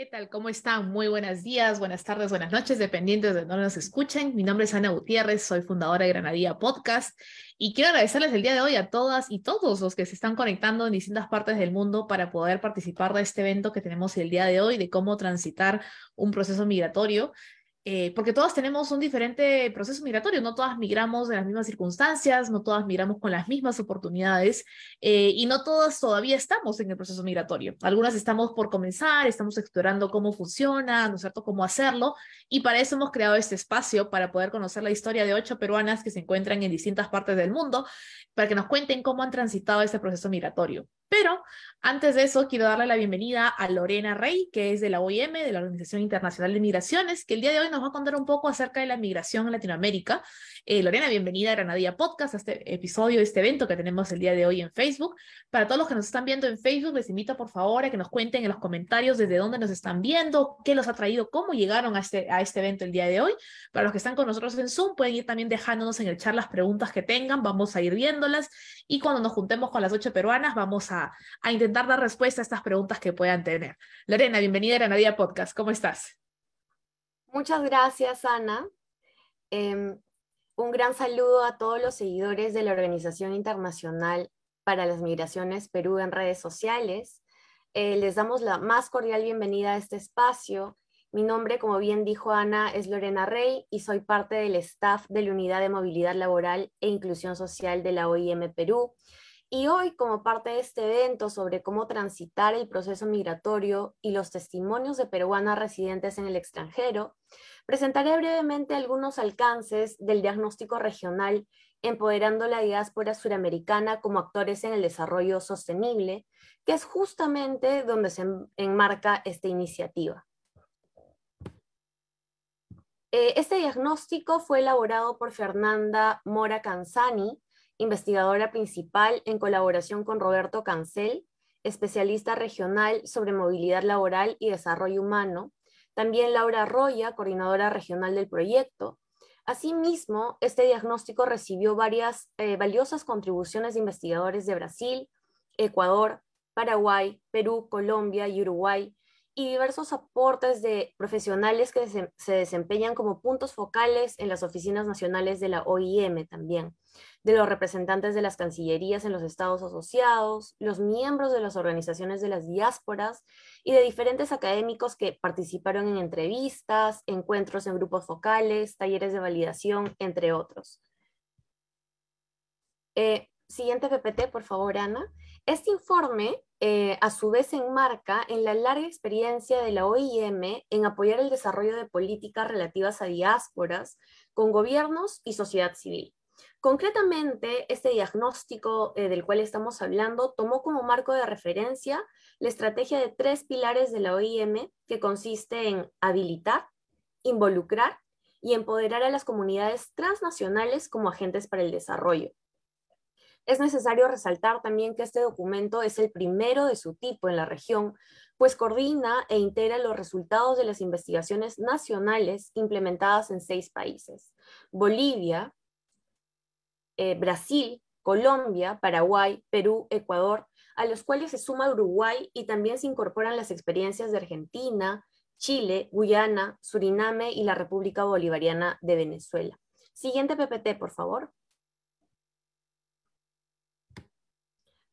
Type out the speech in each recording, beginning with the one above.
¿Qué tal? ¿Cómo están? Muy buenos días, buenas tardes, buenas noches, dependientes de dónde nos escuchen. Mi nombre es Ana Gutiérrez, soy fundadora de Granadilla Podcast y quiero agradecerles el día de hoy a todas y todos los que se están conectando en distintas partes del mundo para poder participar de este evento que tenemos el día de hoy de cómo transitar un proceso migratorio. Eh, porque todas tenemos un diferente proceso migratorio, no todas migramos en las mismas circunstancias, no todas migramos con las mismas oportunidades eh, y no todas todavía estamos en el proceso migratorio. Algunas estamos por comenzar, estamos explorando cómo funciona, ¿no es cierto?, cómo hacerlo y para eso hemos creado este espacio para poder conocer la historia de ocho peruanas que se encuentran en distintas partes del mundo, para que nos cuenten cómo han transitado este proceso migratorio. Pero antes de eso, quiero darle la bienvenida a Lorena Rey, que es de la OIM, de la Organización Internacional de Migraciones, que el día de hoy nos va a contar un poco acerca de la migración en Latinoamérica. Eh, Lorena, bienvenida a Granadilla Podcast, a este episodio, este evento que tenemos el día de hoy en Facebook. Para todos los que nos están viendo en Facebook, les invito por favor a que nos cuenten en los comentarios desde dónde nos están viendo, qué los ha traído, cómo llegaron a este, a este evento el día de hoy. Para los que están con nosotros en Zoom, pueden ir también dejándonos en el chat las preguntas que tengan, vamos a ir viéndolas y cuando nos juntemos con las ocho peruanas, vamos a a, intentar dar respuesta a estas preguntas que puedan tener. Lorena, bienvenida a Granadilla Podcast. ¿Cómo estás? Muchas gracias, Ana. Em, un gran saludo a todos los seguidores de la Organización Internacional para las Migraciones Perú en redes sociales. Eh, les damos la más cordial bienvenida a este espacio. Mi nombre, como bien dijo Ana, es Lorena Rey y soy parte del staff de la Unidad de Movilidad Laboral e Inclusión Social de la OIM Perú, y hoy, como parte de este evento sobre cómo transitar el proceso migratorio y los testimonios de peruanas residentes en el extranjero, presentaré brevemente algunos alcances del diagnóstico regional empoderando la diáspora suramericana como actores en el desarrollo sostenible, que es justamente donde se enmarca esta iniciativa. Eh, este diagnóstico fue elaborado por Fernanda Mora Canzani, investigadora principal en colaboración con Roberto Cancel, especialista regional sobre movilidad laboral y desarrollo humano, también Laura Roya, coordinadora regional del proyecto. Asimismo, este diagnóstico recibió varias eh, valiosas contribuciones de investigadores de Brasil, Ecuador, Paraguay, Perú, Colombia y Uruguay, y diversos aportes de profesionales que se desempeñan como puntos focales en las oficinas nacionales de la OIM también de los representantes de las cancillerías en los estados asociados, los miembros de las organizaciones de las diásporas y de diferentes académicos que participaron en entrevistas, encuentros en grupos focales, talleres de validación, entre otros. Eh, siguiente PPT, por favor, Ana. Este informe, eh, a su vez, enmarca en la larga experiencia de la OIM en apoyar el desarrollo de políticas relativas a diásporas con gobiernos y sociedad civil. Concretamente, este diagnóstico eh, del cual estamos hablando tomó como marco de referencia la estrategia de tres pilares de la OIM que consiste en habilitar, involucrar y empoderar a las comunidades transnacionales como agentes para el desarrollo. Es necesario resaltar también que este documento es el primero de su tipo en la región, pues coordina e integra los resultados de las investigaciones nacionales implementadas en seis países. Bolivia, eh, Brasil, Colombia, Paraguay, Perú, Ecuador, a los cuales se suma Uruguay y también se incorporan las experiencias de Argentina, Chile, Guyana, Suriname y la República Bolivariana de Venezuela. Siguiente PPT, por favor.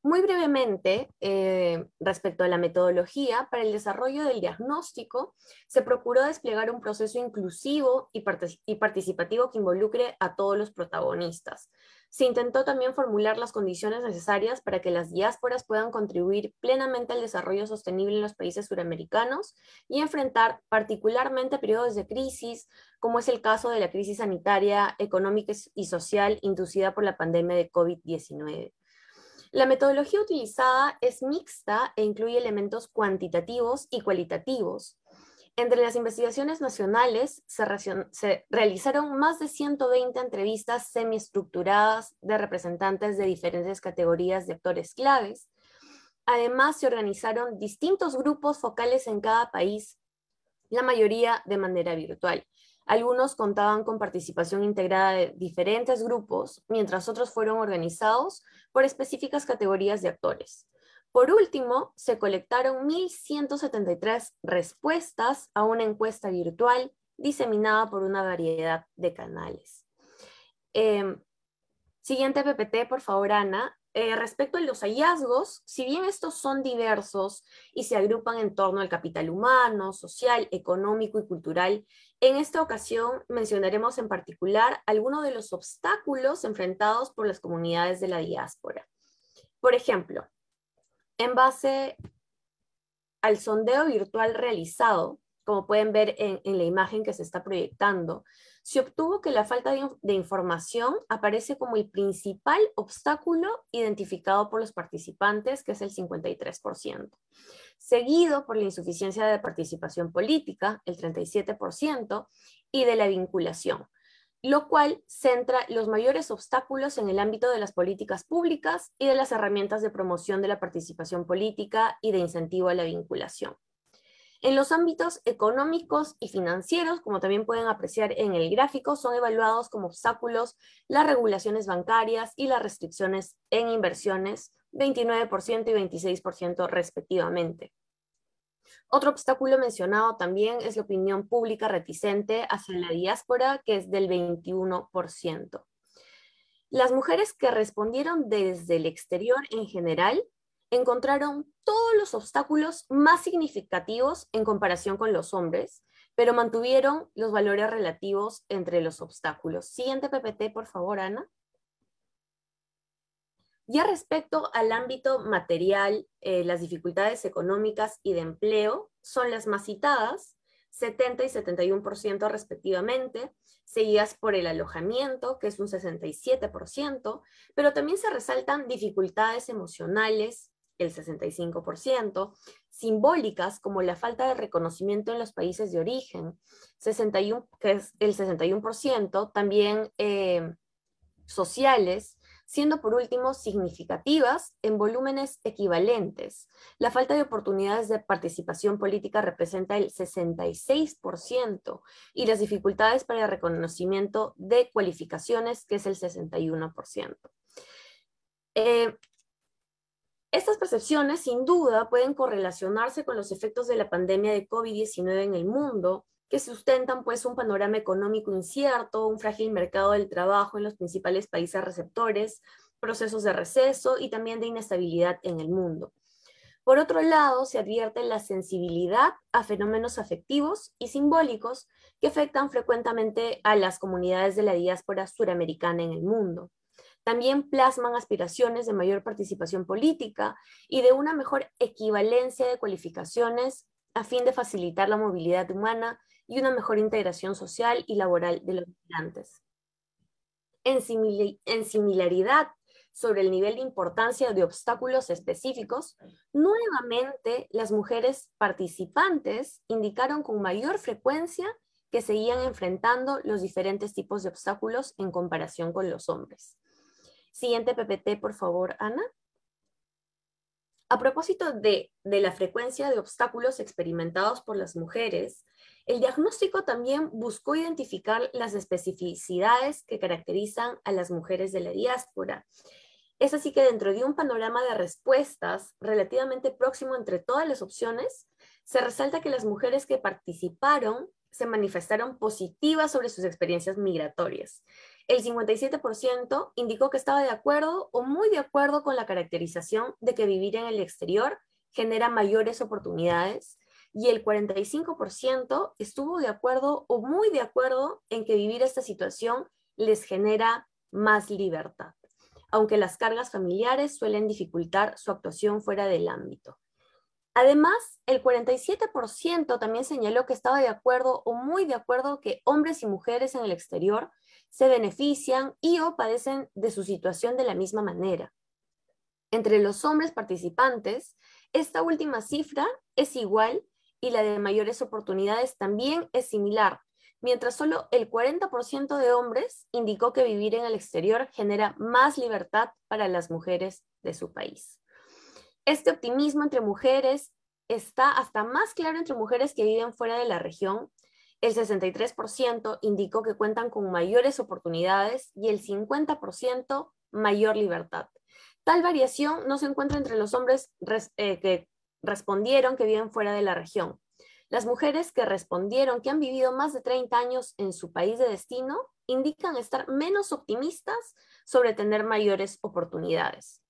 Muy brevemente, eh, respecto a la metodología, para el desarrollo del diagnóstico, se procuró desplegar un proceso inclusivo y, participativo que involucre a todos los protagonistas. Se intentó también formular las condiciones necesarias para que las diásporas puedan contribuir plenamente al desarrollo sostenible en los países suramericanos y enfrentar particularmente periodos de crisis, como es el caso de la crisis sanitaria, económica y social inducida por la pandemia de COVID-19. La metodología utilizada es mixta e incluye elementos cuantitativos y cualitativos. Entre las investigaciones nacionales se, realizaron más de 120 entrevistas semiestructuradas de representantes de diferentes categorías de actores claves. Además, se organizaron distintos grupos focales en cada país, la mayoría de manera virtual. Algunos contaban con participación integrada de diferentes grupos, mientras otros fueron organizados por específicas categorías de actores. Por último, se colectaron 1.173 respuestas a una encuesta virtual diseminada por una variedad de canales. Em, siguiente PPT, por favor, Ana. Eh, respecto a los hallazgos, si bien estos son diversos y se agrupan en torno al capital humano, social, económico y cultural, en esta ocasión mencionaremos en particular algunos de los obstáculos enfrentados por las comunidades de la diáspora. Por ejemplo, en base al sondeo virtual realizado, como pueden ver en, la imagen que se está proyectando, se obtuvo que la falta de, información aparece como el principal obstáculo identificado por los participantes, que es el 53%, seguido por la insuficiencia de participación política, el 37%, y de la vinculación, lo cual centra los mayores obstáculos en el ámbito de las políticas públicas y de las herramientas de promoción de la participación política y de incentivo a la vinculación. En los ámbitos económicos y financieros, como también pueden apreciar en el gráfico, son evaluados como obstáculos las regulaciones bancarias y las restricciones en inversiones, 29% y 26% respectivamente. Otro obstáculo mencionado también es la opinión pública reticente hacia la diáspora, que es del 21%. Las mujeres que respondieron desde el exterior en general encontraron todos los obstáculos más significativos en comparación con los hombres, pero mantuvieron los valores relativos entre los obstáculos. Siguiente PPT, por favor, Ana. Ya respecto al ámbito material, eh, las dificultades económicas y de empleo son las más citadas, 70 y 71% respectivamente, seguidas por el alojamiento, que es un 67%, pero también se resaltan dificultades emocionales, el 65%, simbólicas como la falta de reconocimiento en los países de origen, 61, que es el 61%, también eh, sociales, siendo por último significativas en volúmenes equivalentes. La falta de oportunidades de participación política representa el 66% y las dificultades para el reconocimiento de cualificaciones, que es el 61%. Eh, estas percepciones, sin duda, pueden correlacionarse con los efectos de la pandemia de COVID-19 en el mundo, que sustentan pues un panorama económico incierto, un frágil mercado del trabajo en los principales países receptores, procesos de receso y también de inestabilidad en el mundo. Por otro lado, se advierte la sensibilidad a fenómenos afectivos y simbólicos que afectan frecuentemente a las comunidades de la diáspora suramericana en el mundo. También plasman aspiraciones de mayor participación política y de una mejor equivalencia de cualificaciones a fin de facilitar la movilidad humana y una mejor integración social y laboral de los migrantes. En, similaridad sobre el nivel de importancia de obstáculos específicos, nuevamente las mujeres participantes indicaron con mayor frecuencia que seguían enfrentando los diferentes tipos de obstáculos en comparación con los hombres. Siguiente PPT, por favor, Ana. A propósito de, la frecuencia de obstáculos experimentados por las mujeres, el diagnóstico también buscó identificar las especificidades que caracterizan a las mujeres de la diáspora. Es así que dentro de un panorama de respuestas relativamente próximo entre todas las opciones, se resalta que las mujeres que participaron se manifestaron positivas sobre sus experiencias migratorias. El 57% indicó que estaba de acuerdo o muy de acuerdo con la caracterización de que vivir en el exterior genera mayores oportunidades y el 45% estuvo de acuerdo o muy de acuerdo en que vivir esta situación les genera más libertad, aunque las cargas familiares suelen dificultar su actuación fuera del ámbito. Además, el 47% también señaló que estaba de acuerdo o muy de acuerdo que hombres y mujeres en el exterior se benefician y o padecen de su situación de la misma manera. Entre los hombres participantes, esta última cifra es igual y la de mayores oportunidades también es similar, mientras solo el 40% de hombres indicó que vivir en el exterior genera más libertad para las mujeres de su país. Este optimismo entre mujeres está hasta más claro entre mujeres que viven fuera de la región. El 63% indicó que cuentan con mayores oportunidades y el 50% mayor libertad. Tal variación no se encuentra entre los hombres eh, que respondieron que viven fuera de la región. Las mujeres que respondieron que han vivido más de 30 años en su país de destino indican estar menos optimistas sobre tener mayores oportunidades,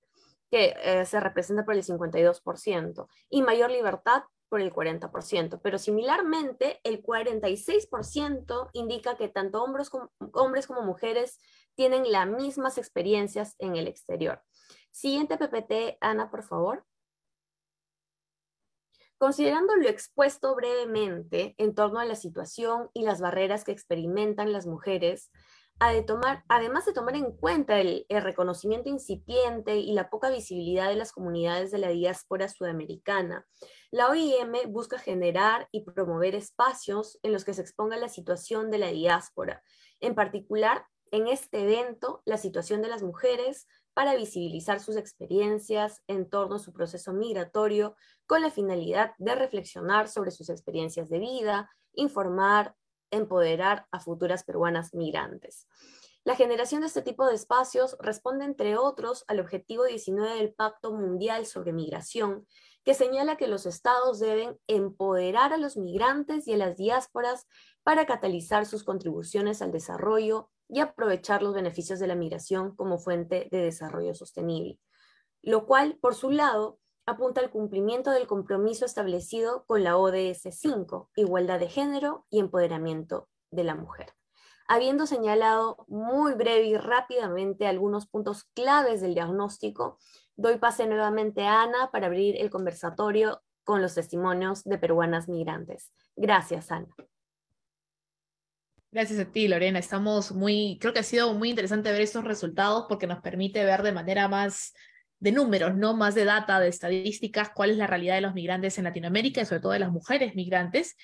que eh, se representa por el 52%, y mayor libertad por el 40%, pero similarmente el 46% indica que tanto hombres como, hombres como mujeres tienen las mismas experiencias en el exterior. Siguiente PPT, Ana, por favor. Considerando lo expuesto brevemente en torno a la situación y las barreras que experimentan las mujeres, además de tomar en cuenta el, reconocimiento incipiente y la poca visibilidad de las comunidades de la diáspora sudamericana, la OIM busca generar y promover espacios en los que se exponga la situación de la diáspora, en particular en este evento la situación de las mujeres, para visibilizar sus experiencias en torno a su proceso migratorio con la finalidad de reflexionar sobre sus experiencias de vida, informar, empoderar a futuras peruanas migrantes. La generación de este tipo de espacios responde, entre otros, al objetivo 19 del Pacto Mundial sobre Migración, que señala que los estados deben empoderar a los migrantes y a las diásporas para catalizar sus contribuciones al desarrollo y aprovechar los beneficios de la migración como fuente de desarrollo sostenible, lo cual, por su lado, apunta al cumplimiento del compromiso establecido con la ODS 5, igualdad de género y empoderamiento de la mujer. Habiendo señalado muy breve y rápidamente algunos puntos claves del diagnóstico, doy pase nuevamente a Ana para abrir el conversatorio con los testimonios de peruanas migrantes. Gracias, Ana. Gracias a ti, Lorena. Estamos muy, creo que ha sido muy interesante ver estos resultados porque nos permite ver de manera más de números, no más de data, de estadísticas, cuál es la realidad de los migrantes en Latinoamérica y sobre todo de las mujeres migrantes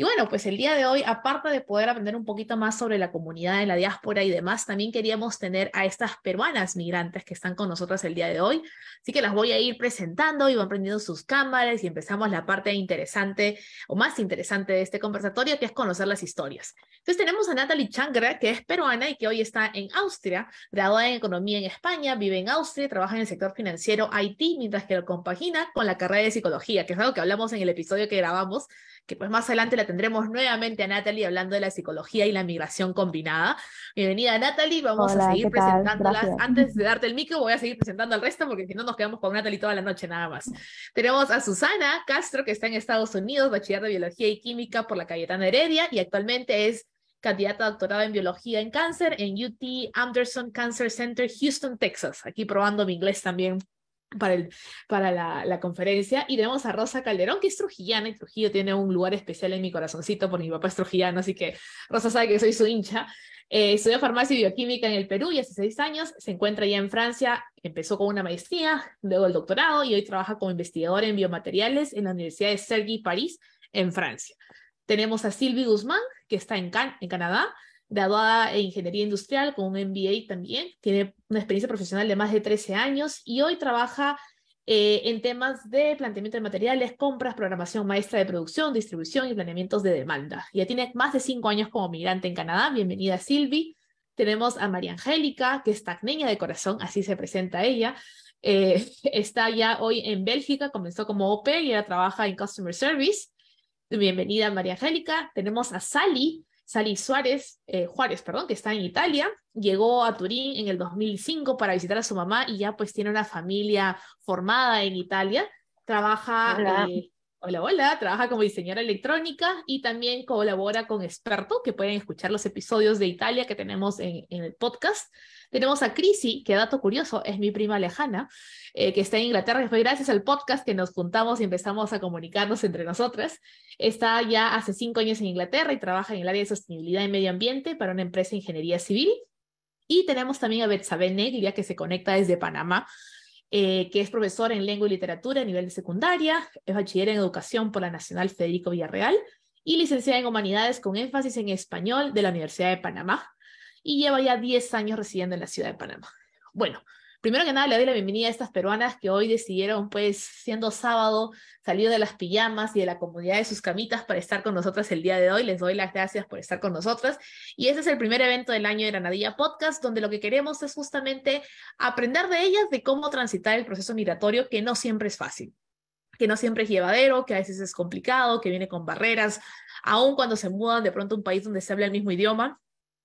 y bueno, pues el día de hoy, aparte de poder aprender un poquito más sobre la comunidad en la diáspora y demás, también queríamos tener a estas peruanas migrantes que están con nosotras el día de hoy. Así que las voy a ir presentando y van prendiendo sus cámaras y empezamos la parte interesante o más interesante de este conversatorio, que es conocer las historias. Entonces tenemos a Natalie Changra, que es peruana y que hoy está en Austria, graduada en Economía en España, vive en Austria, trabaja en el sector financiero IT, mientras que lo compagina con la carrera de psicología, que es algo que hablamos en el episodio que grabamos que pues más adelante la tendremos nuevamente a Natalie hablando de la psicología y la migración combinada. Bienvenida Natalie, vamos a seguir presentándolas. Antes de darte el micro, voy a seguir presentando al resto porque si no nos quedamos con Natalie toda la noche nada más. Tenemos a Susana Castro, que está en Estados Unidos, bachiller de Biología y Química por la Cayetana Heredia y actualmente es candidata a doctorado en biología en cáncer en UT Anderson Cancer Center, Houston, Texas. Aquí probando mi inglés también para, el, para la, la, conferencia. Y tenemos a Rosa Calderón, que es trujillana, y Trujillo tiene un lugar especial en mi corazoncito porque mi papá es trujillano, así que Rosa sabe que soy su hincha. Eh, estudió farmacia y bioquímica en el Perú y hace seis años se encuentra ya en Francia. Empezó con una maestría, luego el doctorado y hoy trabaja como investigadora en biomateriales en la Universidad de Cergy, París, en Francia. Tenemos a Sylvie Guzmán, que está en, Can en Canadá, graduada en Ingeniería Industrial con un MBA también, tiene una experiencia profesional de más de 13 años y hoy trabaja eh, en temas de planteamiento de materiales, compras, programación maestra de producción, distribución y planeamientos de demanda. Ya tiene más de cinco años como migrante en Canadá. Bienvenida, Silvi. Tenemos a María Angélica, que es tacneña de corazón, así se presenta ella. Eh, está ya hoy en Bélgica, comenzó como OP y ahora trabaja en Customer Service. Bienvenida, María Angélica. Tenemos a Sally, Sally Suárez, eh, Juárez, perdón, que está en Italia, llegó a Turín en el 2005 para visitar a su mamá y ya pues tiene una familia formada en Italia. Trabaja, eh, hola, hola trabaja como diseñadora electrónica y también colabora con Experto, que pueden escuchar los episodios de Italia que tenemos en, en el podcast. Tenemos a Crisi, que dato curioso, es mi prima lejana, eh, que está en Inglaterra, fue gracias al podcast que nos juntamos y empezamos a comunicarnos entre nosotras. Está ya hace cinco años en Inglaterra y trabaja en el área de sostenibilidad y medio ambiente para una empresa de ingeniería civil. Y tenemos también a Betsabe Neglia, que se conecta desde Panamá, eh, que es profesora en lengua y literatura a nivel de secundaria, es bachiller en educación por la Nacional Federico Villarreal y licenciada en humanidades con énfasis en español de la Universidad de Panamá y lleva ya 10 años residiendo en la ciudad de Panamá. Bueno, Primero que nada, le doy la bienvenida a estas peruanas que hoy decidieron, pues, siendo sábado, salir de las pijamas y de la comodidad de sus camitas para estar con nosotras el día de hoy. Les doy las gracias por estar con nosotras. Y este es el primer evento del año de Granadilla Podcast, donde lo que queremos es justamente aprender de ellas de cómo transitar el proceso migratorio, que no siempre es fácil que no siempre es llevadero, que a veces es complicado, que viene con barreras, aun cuando se mudan de pronto a un país donde se habla el mismo idioma,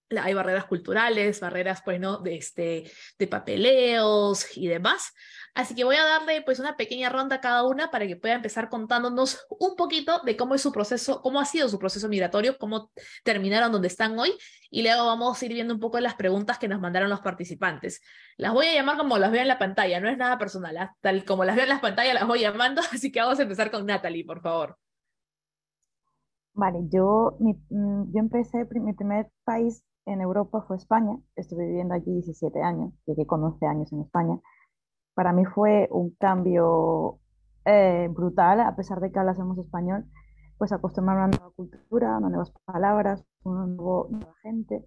hay barreras culturales, barreras pues no de este de papeleos y demás. Así que voy a darle pues una pequeña ronda a cada una para que pueda empezar contándonos un poquito de cómo es su proceso, cómo ha sido su proceso migratorio, cómo terminaron donde están hoy y luego vamos a ir viendo un poco las preguntas que nos mandaron los participantes. Las voy a llamar como las veo en la pantalla, no es nada personal, ¿ah? tal como las veo en las pantallas las voy llamando, así que vamos a empezar con Natalie, por favor. Vale, yo, mi, mm, yo empecé, mi primer país en Europa fue España, estuve viviendo allí 17 años, llegué con 11 años en España. Para mí fue un cambio eh, brutal, a pesar de que hablásemos español, pues acostumbrarme a una nueva cultura, a nuevas palabras, una nueva gente,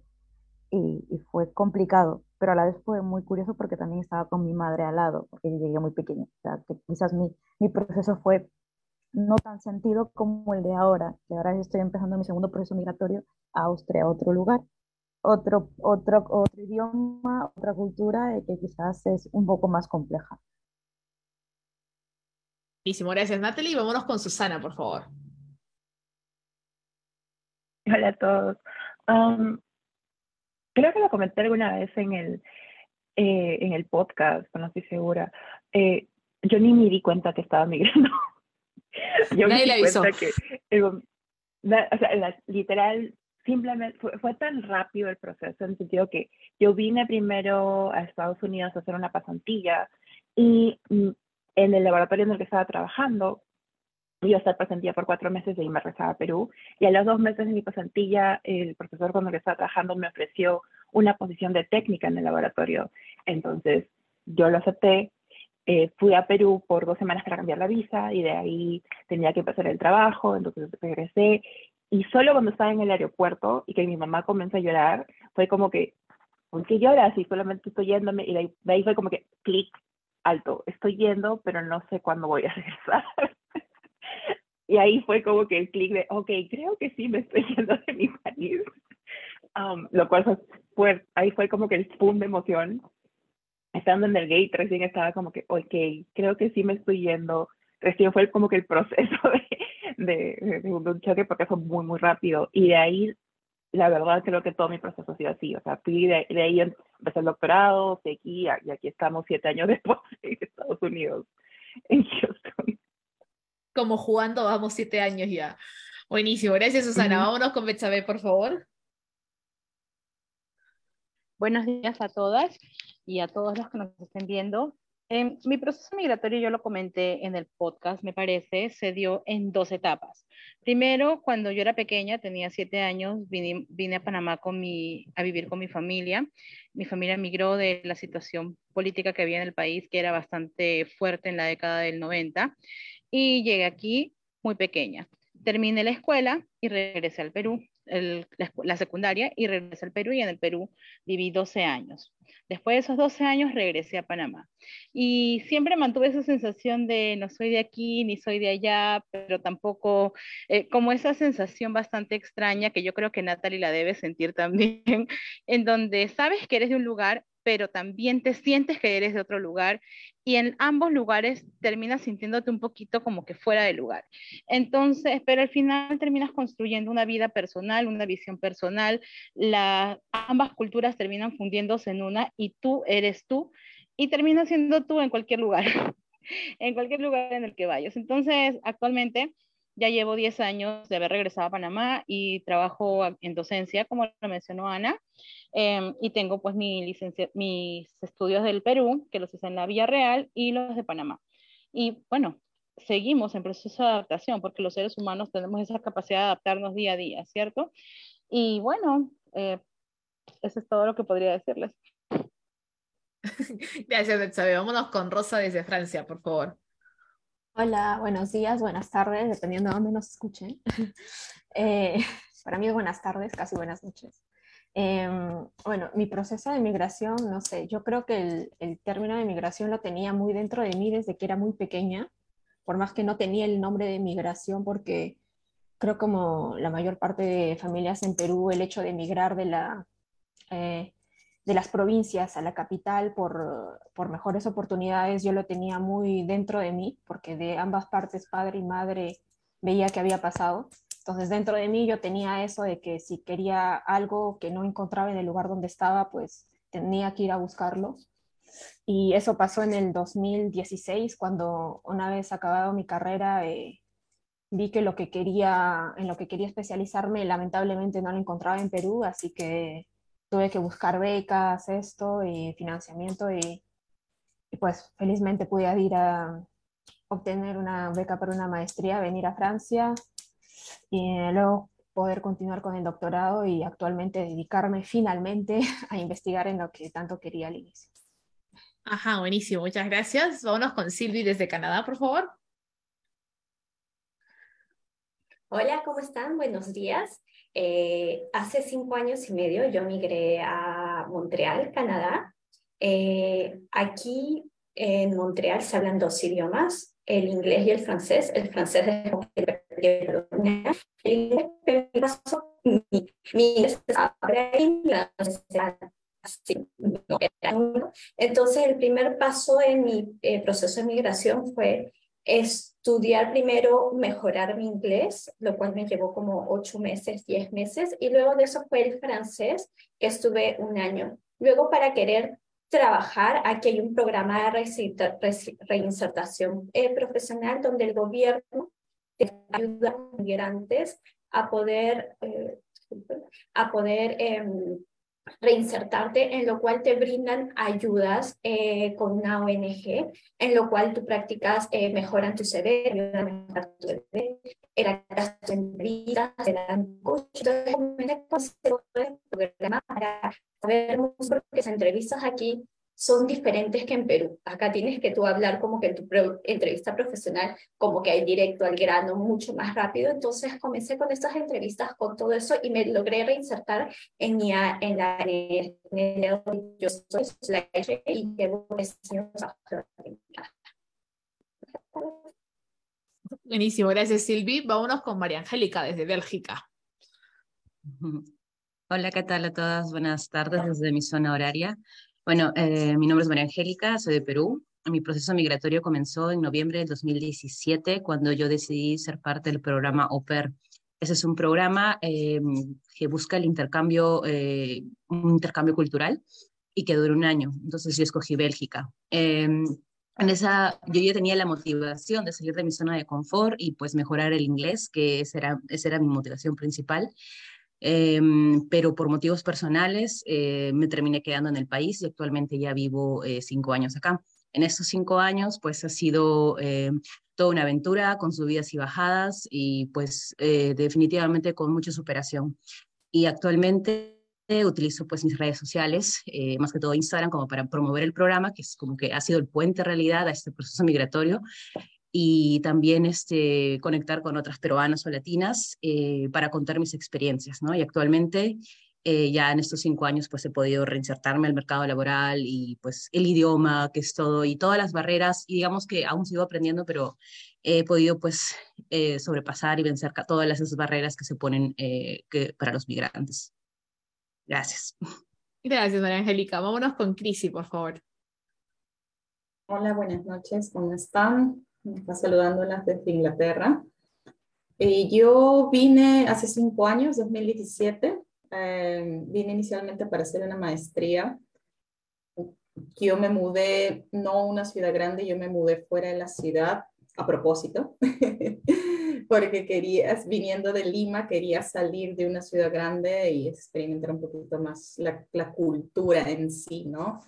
y, fue complicado, pero a la vez fue muy curioso porque también estaba con mi madre al lado, porque yo llegué muy pequeña, o sea, que quizás mi, mi proceso fue no tan sentido como el de ahora, que ahora estoy empezando mi segundo proceso migratorio a Austria, a otro lugar, otro, otro, otro idioma, otra cultura eh, que quizás es un poco más compleja. Buenísimo, gracias Natalie. Vámonos con Susana, por favor. Hola a todos. Um, creo que lo comenté alguna vez en el, eh, en el podcast, no estoy segura. Eh, yo ni me di cuenta que estaba migrando. yo Nadie me di cuenta que, o sea, literal, simplemente fue, tan rápido el proceso en el sentido que yo vine primero a Estados Unidos a hacer una pasantilla y mm, en el laboratorio en el que estaba trabajando iba a estar pasantilla por cuatro meses y me regresaba a Perú. Y a los dos meses de mi pasantilla, el profesor con el que estaba trabajando me ofreció una posición de técnica en el laboratorio. Entonces, yo lo acepté. Eh, fui a Perú por dos semanas para cambiar la visa y de ahí tenía que empezar el trabajo, entonces regresé y solo cuando estaba en el aeropuerto y que mi mamá comenzó a llorar, fue como que, ¿por qué lloras? Y solamente estoy yéndome. Y de ahí, fue como que, clic, alto, estoy yendo, pero no sé cuándo voy a regresar. y ahí fue como que el clic de, ok, creo que sí me estoy yendo de mi país. Um, lo cual fue, ahí fue como que el boom de emoción. Estando en el gate recién estaba como que, ok, creo que sí me estoy yendo. Recién fue como que el proceso de, de, de, un choque porque fue muy, muy rápido. Y de ahí, la verdad, creo que todo mi proceso ha sido así. O sea, fui de, ahí empecé el doctorado, seguí y aquí estamos siete años después en Estados Unidos, en Houston. Como jugando, vamos siete años ya. Buenísimo, gracias Susana. Vámonos con Betsabe, por favor. Buenos días a todas y a todos los que nos estén viendo. Em, mi proceso migratorio, yo lo comenté en el podcast, me parece, se dio en dos etapas. Primero, cuando yo era pequeña, tenía siete años, vine, vine a Panamá con mi, a vivir con mi familia. Mi familia migró de la situación política que había en el país, que era bastante fuerte en la década del 90, y llegué aquí muy pequeña. Terminé la escuela y regresé al Perú la, secundaria y regresé al Perú y en el Perú viví 12 años. Después de esos 12 años regresé a Panamá y siempre mantuve esa sensación de no soy de aquí ni soy de allá, pero tampoco eh, como esa sensación bastante extraña que yo creo que Natalie la debe sentir también, en donde sabes que eres de un lugar, pero también te sientes que eres de otro lugar y en ambos lugares terminas sintiéndote un poquito como que fuera de lugar. Entonces, pero al final terminas construyendo una vida personal, una visión personal, la, ambas culturas terminan fundiéndose en una y tú eres tú y terminas siendo tú en cualquier lugar, en cualquier lugar en el que vayas. Entonces, actualmente ya llevo 10 años de haber regresado a Panamá y trabajo en docencia, como lo mencionó Ana, em, y tengo pues mi licencia, mis estudios del Perú, que los hice en la Villarreal, y los de Panamá. Y bueno, seguimos en proceso de adaptación, porque los seres humanos tenemos esa capacidad de adaptarnos día a día, ¿cierto? Y bueno, eh, eso es todo lo que podría decirles. Gracias, Betsabe. Vámonos con Rosa desde Francia, por favor. Hola, buenos días, buenas tardes, dependiendo de dónde nos escuchen. Eh, para mí es buenas tardes, casi buenas noches. Em, bueno, mi proceso de migración, no sé, yo creo que el, término de migración lo tenía muy dentro de mí desde que era muy pequeña, por más que no tenía el nombre de migración, porque creo como la mayor parte de familias en Perú, el hecho de emigrar de, la, eh, de las provincias a la capital por, por mejores oportunidades, yo lo tenía muy dentro de mí, porque de ambas partes, padre y madre, veía que había pasado. Entonces, dentro de mí yo tenía eso de que si quería algo que no encontraba en el lugar donde estaba, pues tenía que ir a buscarlo. Y eso pasó en el 2016, cuando una vez acabado mi carrera, eh, vi que lo que quería, en lo que quería especializarme, lamentablemente no lo encontraba en Perú, así que tuve que buscar becas, esto y financiamiento y, y pues felizmente pude ir a obtener una beca para una maestría, venir a Francia y luego poder continuar con el doctorado y actualmente dedicarme finalmente a investigar en lo que tanto quería al inicio. Ajá, buenísimo, muchas gracias. Vámonos con Silvi desde Canadá, por favor. Hola, ¿cómo están? Buenos días. Eh, hace cinco años y medio yo migré a Montreal, Canadá. Eh, aquí en Montreal se hablan dos idiomas, el inglés y el francés. El francés es inglés, entonces, el primer paso en mi eh, proceso de migración fue estudiar primero, mejorar mi inglés, lo cual me llevó como ocho meses, diez meses, y luego de eso fue el francés, que estuve un año. Luego, para querer trabajar, aquí hay un programa de reinsertación eh, profesional donde el gobierno ayuda a migrantes a poder, eh, a poder em, reinsertarte, en lo cual te brindan ayudas eh, con una ONG, en lo cual tú practicas, eh, mejoran tu CV, ayudan a mejorar tu CV, eran entrevistas, eran coaches, entonces, programa para saber porque las entrevistas aquí son diferentes que en Perú. Acá tienes que tú hablar como que en tu entrevista profesional, como que hay directo al grano, mucho más rápido. Entonces comencé con estas entrevistas, con todo eso, y me logré reinsertar en, mi, en la en el, yo soy y llevo Buenísimo, gracias Silvi. Vámonos con María Angélica desde Bélgica. Hola, ¿qué tal a todas? Buenas tardes desde mi zona horaria. Bueno, eh, mi nombre es María Angélica, soy de Perú. Mi proceso migratorio comenzó en noviembre del 2017 cuando yo decidí ser parte del programa OPER. Ese es un programa eh, que busca el intercambio, eh, un intercambio cultural y que dura un año. Entonces yo escogí Bélgica. en esa, yo ya tenía la motivación de salir de mi zona de confort y pues mejorar el inglés, que esa era, esa era mi motivación principal. Em, pero por motivos personales eh, me terminé quedando en el país y actualmente ya vivo eh, cinco años acá. En estos cinco años, pues ha sido eh, toda una aventura con subidas y bajadas y pues definitivamente con mucha superación. Y actualmente utilizo pues mis redes sociales, más que todo Instagram, como para promover el programa, que es como que ha sido el puente realidad a este proceso migratorio y también este, conectar con otras peruanas o latinas eh, para contar mis experiencias, ¿no? Y actualmente, eh, ya en estos cinco años, pues he podido reinsertarme al mercado laboral y pues el idioma, que es todo, y todas las barreras, y digamos que aún sigo aprendiendo, pero he podido pues eh, sobrepasar y vencer todas esas barreras que se ponen que, para los migrantes. Gracias. Gracias, María Angélica. Vámonos con Crisi, por favor. Hola, buenas noches, ¿cómo están? Me está saludándolas desde Inglaterra. Eh, yo vine hace cinco años, 2017, eh, vine inicialmente para hacer una maestría. Yo me mudé, no a una ciudad grande, yo me mudé fuera de la ciudad a propósito, porque quería, viniendo de Lima, quería salir de una ciudad grande y experimentar un poquito más la, la cultura en sí, ¿no?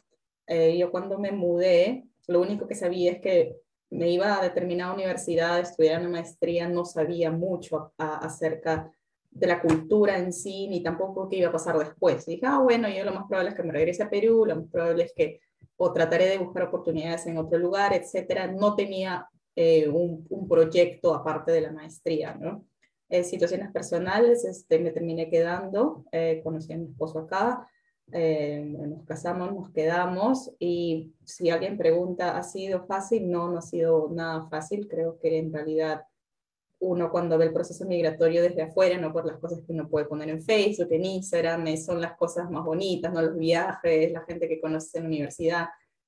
Eh, yo cuando me mudé, lo único que sabía es que me iba a determinada universidad a estudiar una maestría, no sabía mucho acerca de la cultura en sí, ni tampoco qué iba a pasar después. dije, ah, bueno, yo lo más probable es que me regrese a Perú, lo más probable es que o trataré de buscar oportunidades en otro lugar, etcétera. No tenía eh, un, un, proyecto aparte de la maestría, ¿no? eh, situaciones personales, este, me terminé quedando, eh, conocí a mi esposo acá, eh, nos casamos, nos quedamos y si alguien pregunta, ¿ha sido fácil? No, no ha sido nada fácil, creo que en realidad uno cuando ve el proceso migratorio desde afuera, no por las cosas que uno puede poner en Facebook, en Instagram, son las cosas más bonitas, no los viajes, la gente que conoce en la universidad,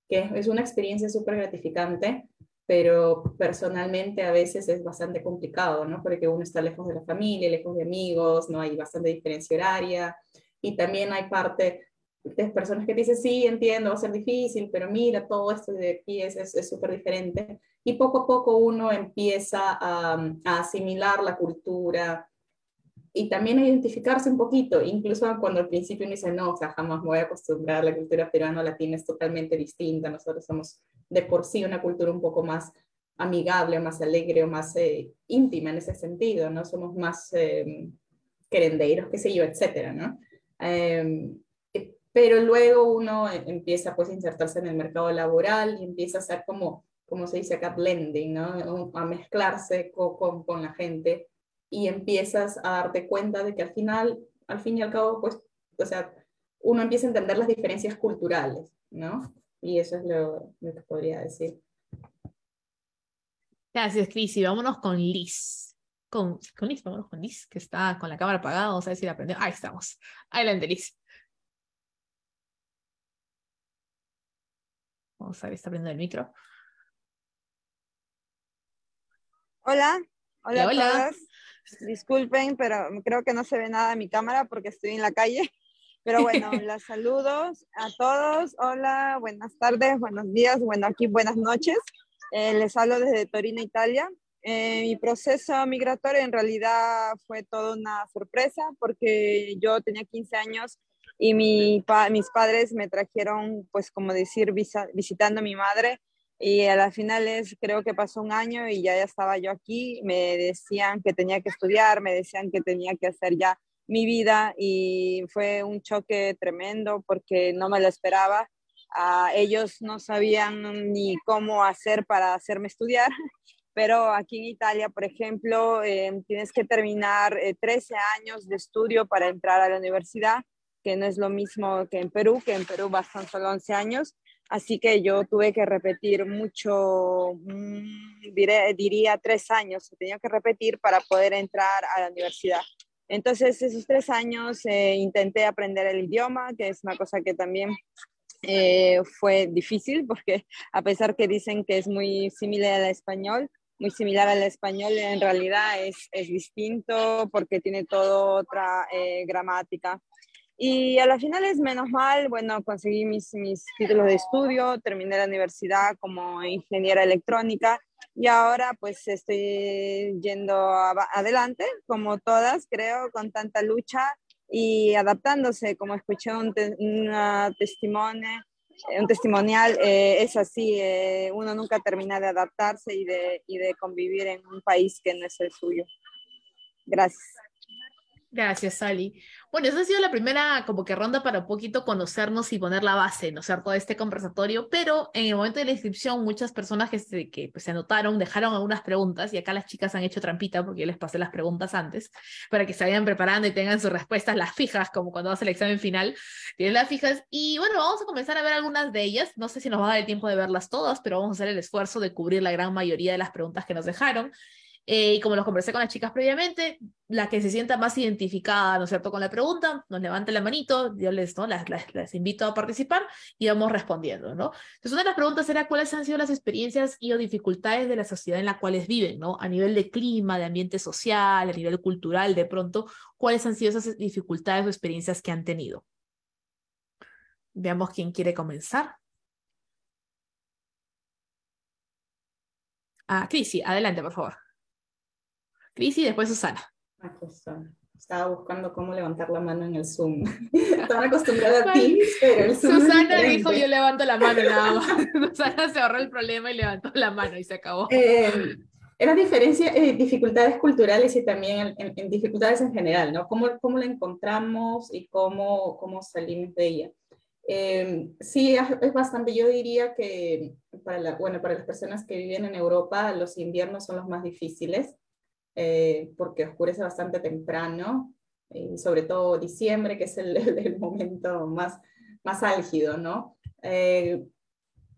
que es una experiencia súper gratificante, pero personalmente a veces es bastante complicado, ¿no? Porque uno está lejos de la familia, lejos de amigos, no hay bastante diferencia horaria, y también hay parte de personas que dicen, sí, entiendo, va a ser difícil, pero mira, todo esto de aquí es súper diferente. Y poco a poco uno empieza a, asimilar la cultura y también a identificarse un poquito, incluso cuando al principio uno dice, no, o sea, jamás me voy a acostumbrar, a la cultura peruano-latina es totalmente distinta, nosotros somos de por sí una cultura un poco más amigable, más alegre o más eh, íntima en ese sentido, ¿no? Somos más eh, querendeiros, qué sé yo, etcétera, ¿no? Em, pero luego uno e, empieza pues a insertarse en el mercado laboral y empieza a hacer como, como se dice acá, blending, ¿no? A mezclarse con, con, la gente y empiezas a darte cuenta de que al final, al fin y al cabo, pues, o sea, uno empieza a entender las diferencias culturales, ¿no? Y eso es lo, lo que podría decir. Gracias, Cris. Y vámonos con Liz. Con, con Liz, vámonos con Liz, que está con la cámara apagada. Vamos a ver si la aprendió. Ahí estamos. Adelante, Liz. A ver, está abriendo el micro. Hola, hola, hola. Disculpen, pero creo que no se ve nada en mi cámara porque estoy en la calle. Pero bueno, las saludos a todos. Hola, buenas tardes, buenos días, bueno, aquí buenas noches. Eh, les hablo desde Torino, Italia. Eh, mi proceso migratorio en realidad fue toda una sorpresa porque yo tenía 15 años y mi mis padres me trajeron, pues como decir, visitando a mi madre y a las finales creo que pasó un año y ya, ya estaba yo aquí, me decían que tenía que estudiar, me decían que tenía que hacer ya mi vida y fue un choque tremendo porque no me lo esperaba. Uh, ellos no sabían ni cómo hacer para hacerme estudiar, pero aquí en Italia, por ejemplo, eh, tienes que terminar 13 eh, años de estudio para entrar a la universidad que no es lo mismo que en Perú, que en Perú bastan solo 11 años. Así que yo tuve que repetir mucho, mm, diría tres años, tenía que repetir para poder entrar a la universidad. Entonces, esos tres años eh, intenté aprender el idioma, que es una cosa que también eh, fue difícil, porque a pesar que dicen que es muy similar al español, muy similar al español, en realidad es, es distinto porque tiene toda otra eh, gramática. Y a la final es menos mal, bueno, conseguí mis, mis títulos de estudio, terminé la universidad como ingeniera electrónica y ahora pues estoy yendo adelante, como todas, creo, con tanta lucha y adaptándose, como escuché un, testimonio, un testimonial, eh, es así, eh, uno nunca termina de adaptarse y de, y de convivir en un país que no es el suyo. Gracias. Gracias, Sally. Bueno, esa ha sido la primera como que ronda para un poquito conocernos y poner la base, ¿no es cierto?, de este conversatorio, pero en el momento de la inscripción muchas personas que, se, que pues, se anotaron dejaron algunas preguntas y acá las chicas han hecho trampita porque yo les pasé las preguntas antes para que se vayan preparando y tengan sus respuestas las fijas, como cuando hace el examen final, tienen las fijas. Y bueno, vamos a comenzar a ver algunas de ellas. No sé si nos va a dar el tiempo de verlas todas, pero vamos a hacer el esfuerzo de cubrir la gran mayoría de las preguntas que nos dejaron. Eh, y como los conversé con las chicas previamente, la que se sienta más identificada, ¿no es cierto?, con la pregunta, nos levante la manito, yo les, invito a participar y vamos respondiendo, ¿no? Entonces, una de las preguntas era cuáles han sido las experiencias y o dificultades de la sociedad en la cuales viven, ¿no? A nivel de clima, de ambiente social, a nivel cultural, de pronto, cuáles han sido esas dificultades o experiencias que han tenido. Veamos quién quiere comenzar. Ah, Crisi, adelante, por favor. Cris y después Susana. Estaba buscando cómo levantar la mano en el Zoom. Estaba acostumbrada a Teams, pero el Zoom Susana dijo yo levanto la mano nada más. Susana se ahorró el problema y levantó la mano y se acabó. Eh, eran diferencias, eh, dificultades culturales y también en, dificultades en general, ¿no? ¿Cómo, cómo la encontramos y cómo, cómo salimos de ella? Eh, sí, es bastante, yo diría que para, la, bueno, para las personas que viven en Europa, los inviernos son los más difíciles eh, porque oscurece bastante temprano, sobre todo diciembre, que es el, el momento más, más álgido, ¿no? Eh,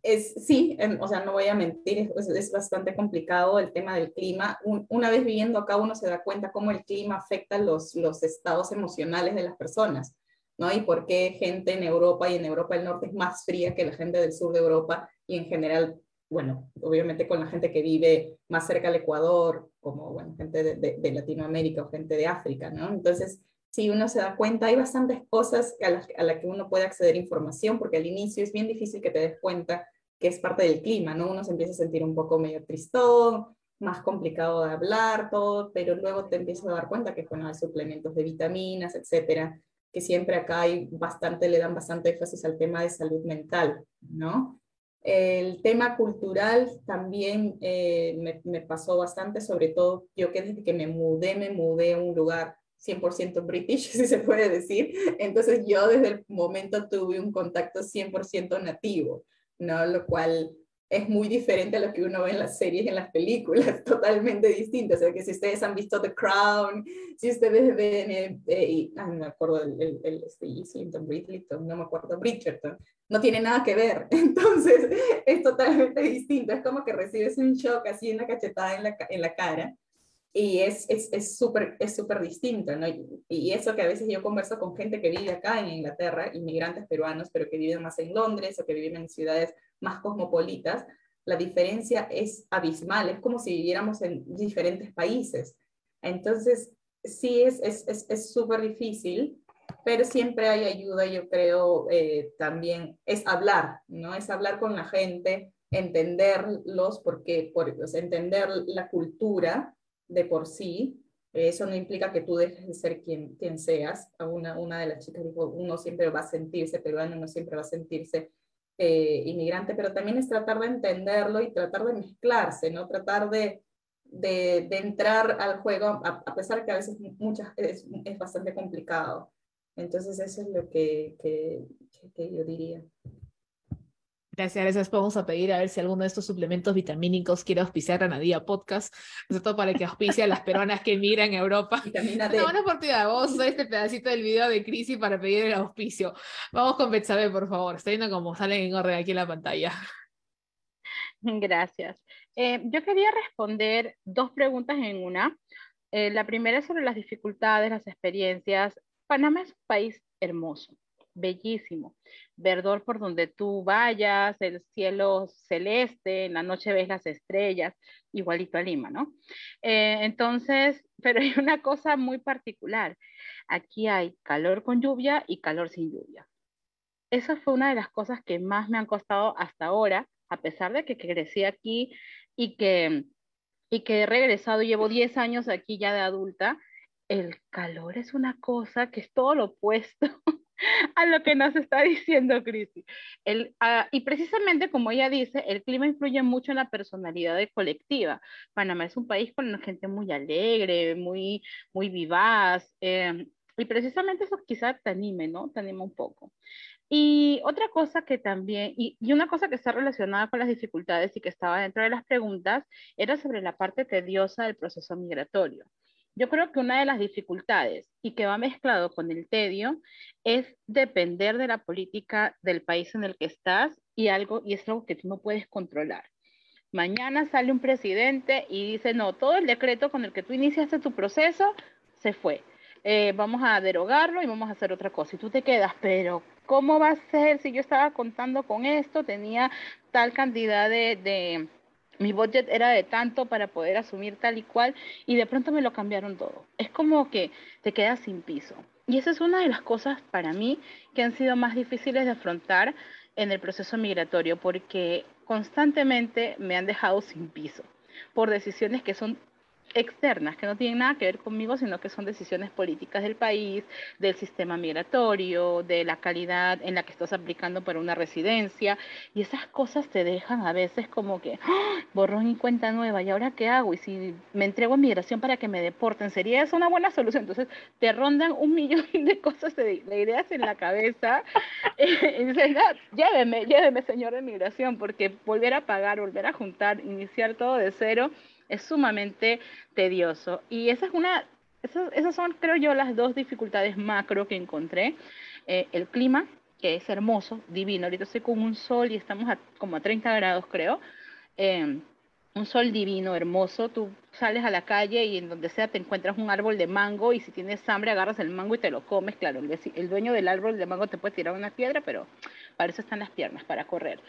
es, sí, o sea, no voy a mentir, es, es bastante complicado el tema del clima. una vez viviendo acá uno se da cuenta cómo el clima afecta los, los estados emocionales de las personas, ¿no? Y por qué gente en Europa y en Europa del Norte es más fría que la gente del sur de Europa y en general, bueno, obviamente con la gente que vive más cerca del Ecuador, como, gente de, de, Latinoamérica o gente de África, ¿no? Entonces, si uno se da cuenta, hay bastantes cosas a las, a las que uno puede acceder información, porque al inicio es bien difícil que te des cuenta que es parte del clima, ¿no? Uno se empieza a sentir un poco medio tristón, más complicado de hablar, todo, pero luego te empiezas a dar cuenta que, bueno, hay suplementos de vitaminas, etcétera, que siempre acá hay bastante, le dan bastante énfasis al tema de salud mental, ¿no? El tema cultural también eh, me, me, pasó bastante, sobre todo yo que desde que me mudé, me mudé a un lugar 100% british, si se puede decir. Entonces yo desde el momento tuve un contacto 100% nativo. ¿no? Lo cual es muy diferente a lo que uno ve en las series y en las películas, totalmente distinto. O sea, que si ustedes han visto The Crown, si ustedes ven, eh, eh no me acuerdo, el, el, el este, no me acuerdo, Bridgerton, no tiene nada que ver. Entonces, es totalmente distinto. Es como que recibes un shock así, una cachetada en la, en la cara y es súper es, es distinto, ¿no? Y, eso que a veces yo converso con gente que vive acá en Inglaterra, inmigrantes peruanos, pero que viven más en Londres o que viven en ciudades más cosmopolitas, la diferencia es abismal, es como si viviéramos en diferentes países. Entonces, sí es súper es, difícil, pero siempre hay ayuda, yo creo, eh, también es hablar, ¿no? Es hablar con la gente, entenderlos, porque, por, entender la cultura, de por sí. Eso no implica que tú dejes de ser quien, quien seas. Una, una de las chicas dijo, uno siempre va a sentirse peruano, uno siempre va a sentirse eh, inmigrante, pero también es tratar de entenderlo y tratar de mezclarse, ¿no? Tratar de, de, entrar al juego, a, pesar que a veces muchas, es, es, bastante complicado. Entonces eso es lo que, que, que yo diría. Gracias, gracias. Vamos a pedir a ver si alguno de estos suplementos vitamínicos quiere auspiciar a Nadia Podcast, sobre todo para que auspicie a las peruanas que emigran a Europa. Vitamina D. Una buena oportunidad. Vamos a usar este pedacito del video de Crisis para pedir el auspicio. Vamos con Betsabe, por favor. Está viendo cómo salen en orden aquí en la pantalla. Gracias. Eh, yo quería responder dos preguntas en una. Eh, la primera es sobre las dificultades, las experiencias. Panamá es un país hermoso bellísimo. Verdor por donde tú vayas, el cielo celeste, en la noche ves las estrellas, igualito a Lima, ¿no? Eh, entonces, pero hay una cosa muy particular. Aquí hay calor con lluvia y calor sin lluvia. Esa fue una de las cosas que más me han costado hasta ahora, a pesar de que crecí aquí y que, y que he regresado, llevo 10 años aquí ya de adulta, el calor es una cosa que es todo lo opuesto a lo que nos está diciendo Cristi. Ah, y precisamente como ella dice, el clima influye mucho en la personalidad colectiva. Panamá es un país con gente muy alegre, muy, muy vivaz, eh, y precisamente eso quizá te anime, ¿no? Te anima un poco. Y otra cosa que también, y, una cosa que está relacionada con las dificultades y que estaba dentro de las preguntas, era sobre la parte tediosa del proceso migratorio. Yo creo que una de las dificultades y que va mezclado con el tedio es depender de la política del país en el que estás y algo y es algo que tú no puedes controlar. Mañana sale un presidente y dice, no, todo el decreto con el que tú iniciaste tu proceso se fue. Eh, vamos a derogarlo y vamos a hacer otra cosa. Y tú te quedas, pero ¿cómo va a ser si yo estaba contando con esto? Tenía tal cantidad de mi budget era de tanto para poder asumir tal y cual y de pronto me lo cambiaron todo. Es como que te quedas sin piso. Y esa es una de las cosas para mí que han sido más difíciles de afrontar en el proceso migratorio porque constantemente me han dejado sin piso por decisiones que son externas, que no tienen nada que ver conmigo, sino que son decisiones políticas del país, del sistema migratorio, de la calidad en la que estás aplicando para una residencia. Y esas cosas te dejan a veces como que ¡ah! borrón y cuenta nueva. ¿Y ahora qué hago? Y si me entrego a migración para que me deporten, ¿sería eso una buena solución? Entonces te rondan un millón de cosas, de, ideas en la cabeza. y dices, lléveme, lléveme, señor de migración, porque volver a pagar, volver a juntar, iniciar todo de cero Es sumamente tedioso. Y esa es una, esas, son, creo yo, las dos dificultades macro que encontré. Eh, el clima, que es hermoso, divino. Ahorita estoy con un sol y estamos como a 30 grados, creo. Eh, un sol divino, hermoso. Tú sales a la calle y en donde sea te encuentras un árbol de mango y si tienes hambre agarras el mango y te lo comes. Claro, el, dueño del árbol de mango te puede tirar una piedra, pero para eso están las piernas, para correr.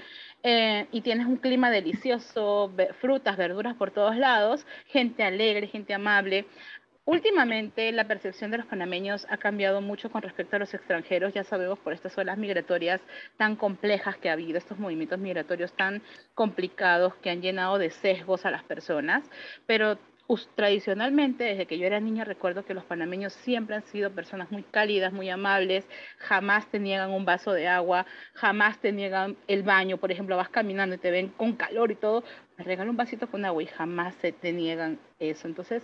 Eh, y tienes un clima delicioso, frutas, verduras por todos lados, gente alegre, gente amable. Últimamente la percepción de los panameños ha cambiado mucho con respecto a los extranjeros, ya sabemos por estas olas migratorias tan complejas que ha habido, estos movimientos migratorios tan complicados que han llenado de sesgos a las personas, pero tradicionalmente, desde que yo era niña, recuerdo que los panameños siempre han sido personas muy cálidas, muy amables, jamás te niegan un vaso de agua, jamás te niegan el baño, por ejemplo, vas caminando y te ven con calor y todo, me regalan un vasito con agua y jamás se te niegan eso. Entonces,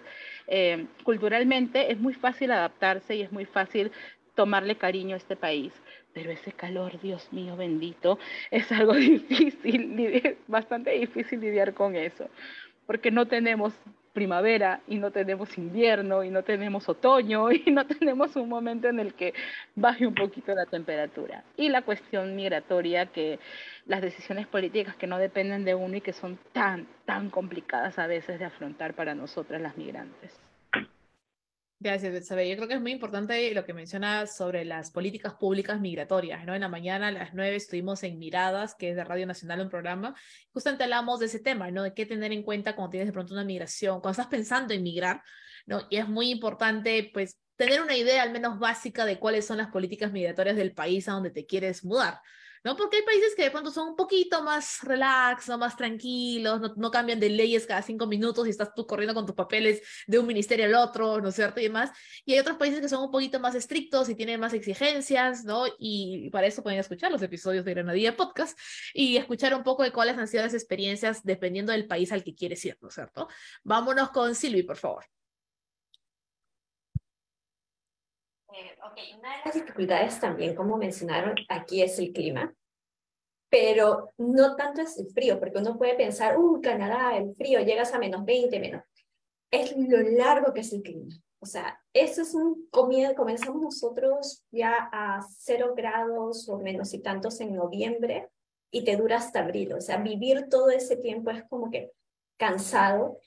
eh, culturalmente es muy fácil adaptarse y es muy fácil tomarle cariño a este país. Pero ese calor, Dios mío bendito, es algo difícil, bastante difícil lidiar con eso, porque no tenemos primavera y no tenemos invierno y no tenemos otoño y no tenemos un momento en el que baje un poquito la temperatura. Y la cuestión migratoria, que las decisiones políticas que no dependen de uno y que son tan, tan complicadas a veces de afrontar para nosotras las migrantes. Gracias, Betsabe. Yo creo que es muy importante lo que mencionas sobre las políticas públicas migratorias, ¿no? En la mañana a las nueve estuvimos en Miradas, que es de Radio Nacional, un programa, justamente hablamos de ese tema, ¿no? De qué tener en cuenta cuando tienes de pronto una migración, cuando estás pensando en migrar, ¿no? Y es muy importante, pues, tener una idea al menos básica de cuáles son las políticas migratorias del país a donde te quieres mudar, ¿no? Porque hay países que de pronto son un poquito más relax, más tranquilos, no, no, cambian de leyes cada cinco minutos y estás tú corriendo con tus papeles de un ministerio al otro, ¿no es cierto? Y demás. Y hay otros países que son un poquito más estrictos y tienen más exigencias, ¿no? Y para eso pueden escuchar los episodios de Granadilla Podcast y escuchar un poco de cuáles han sido las experiencias dependiendo del país al que quieres ir, ¿no es cierto? Vámonos con Silvi, por favor. Eh, ok, una de las dificultades también, como mencionaron, aquí es el clima, pero no tanto es el frío, porque uno puede pensar, uh, Canadá, el frío, llegas a menos 20, menos. Es lo largo que es el clima. O sea, eso es un comenzamos nosotros ya a cero grados o menos y tantos en noviembre y te dura hasta abril. O sea, vivir todo ese tiempo es como que cansado.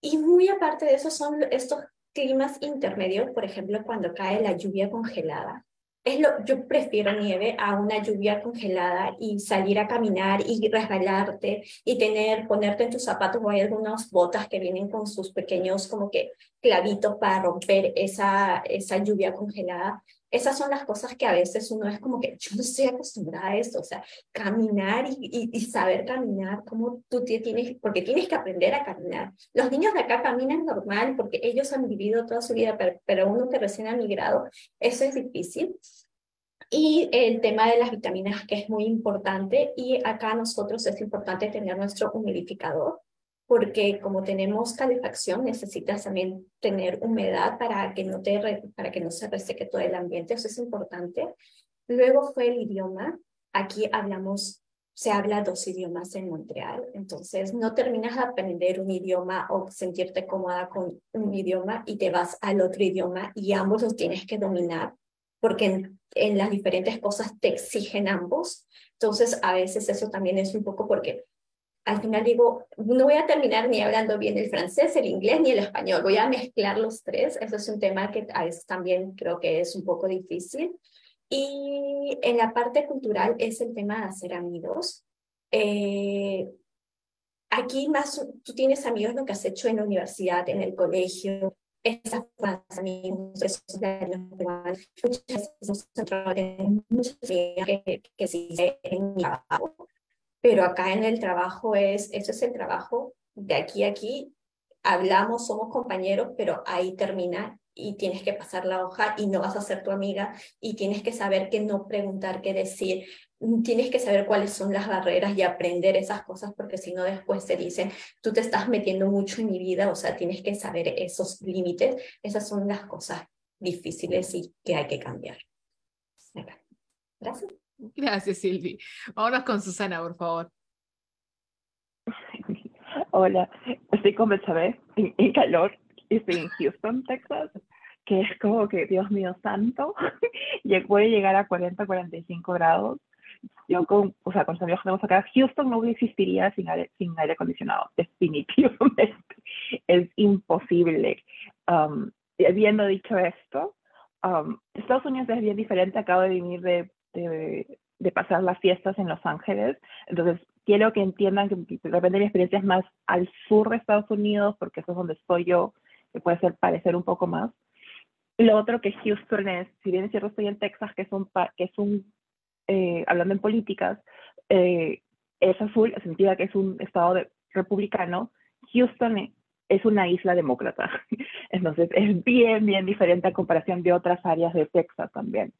Y muy aparte de eso son estos climas intermedios, por ejemplo, cuando cae la lluvia congelada. Es lo, yo prefiero nieve a una lluvia congelada y salir a caminar y resbalarte y tener, ponerte en tus zapatos o hay algunas botas que vienen con sus pequeños como que clavitos para romper esa, esa lluvia congelada esas son las cosas que a veces uno es como que yo no estoy acostumbrada a esto, o sea, caminar y, y, saber caminar, como tú tienes, porque tienes que aprender a caminar. Los niños de acá caminan normal porque ellos han vivido toda su vida, pero, pero uno que recién ha migrado, eso es difícil. Y el tema de las vitaminas, que es muy importante, y acá nosotros es importante tener nuestro humidificador porque como tenemos calefacción, necesitas también tener humedad para que no, te, para que no se reseque todo el ambiente, eso es importante. Luego fue el idioma, aquí hablamos, se habla dos idiomas en Montreal, entonces no terminas de aprender un idioma o sentirte cómoda con un idioma y te vas al otro idioma y ambos los tienes que dominar, porque en, en las diferentes cosas te exigen ambos. Entonces, a veces eso también es un poco porque al final digo, no voy a terminar ni hablando bien el francés, el inglés ni el español, voy a mezclar los tres. Eso es un tema que a veces también creo que es un poco difícil. Y en la parte cultural es el tema de hacer amigos. Eh, aquí más, tú tienes amigos lo que has hecho en la universidad, en el colegio, esas amigos, esos muchas muchas que, que se en mi trabajo pero acá en el trabajo es, eso es el trabajo de aquí a aquí, hablamos, somos compañeros, pero ahí termina y tienes que pasar la hoja y no vas a ser tu amiga y tienes que saber qué no preguntar, qué decir, tienes que saber cuáles son las barreras y aprender esas cosas porque si no después te dicen, tú te estás metiendo mucho en mi vida, o sea, tienes que saber esos límites, esas son las cosas difíciles y que hay que cambiar. Gracias. Gracias, Silvi. Vámonos con Susana, por favor. Hola, estoy con Betsabe en, en calor. Estoy en Houston, Texas, que es como que, Dios mío santo, puede llegar a 40, 45 grados. Yo con, o sea, con los amigos que tenemos acá, Houston no existiría sin aire, sin aire acondicionado, definitivamente. Es imposible. Um, habiendo dicho esto, um, Estados Unidos es bien diferente. Acabo de venir de, de, de pasar las fiestas en Los Ángeles, entonces quiero que entiendan que de repente mi experiencia es más al sur de Estados Unidos, porque eso es donde estoy yo, que puede parecer un poco más. Lo otro que Houston es, si bien es cierto estoy en Texas, que es un, que es un eh, hablando en políticas, eh, es azul, sentía que es un estado republicano, Houston es una isla demócrata. Entonces es bien, bien diferente a comparación de otras áreas de Texas también.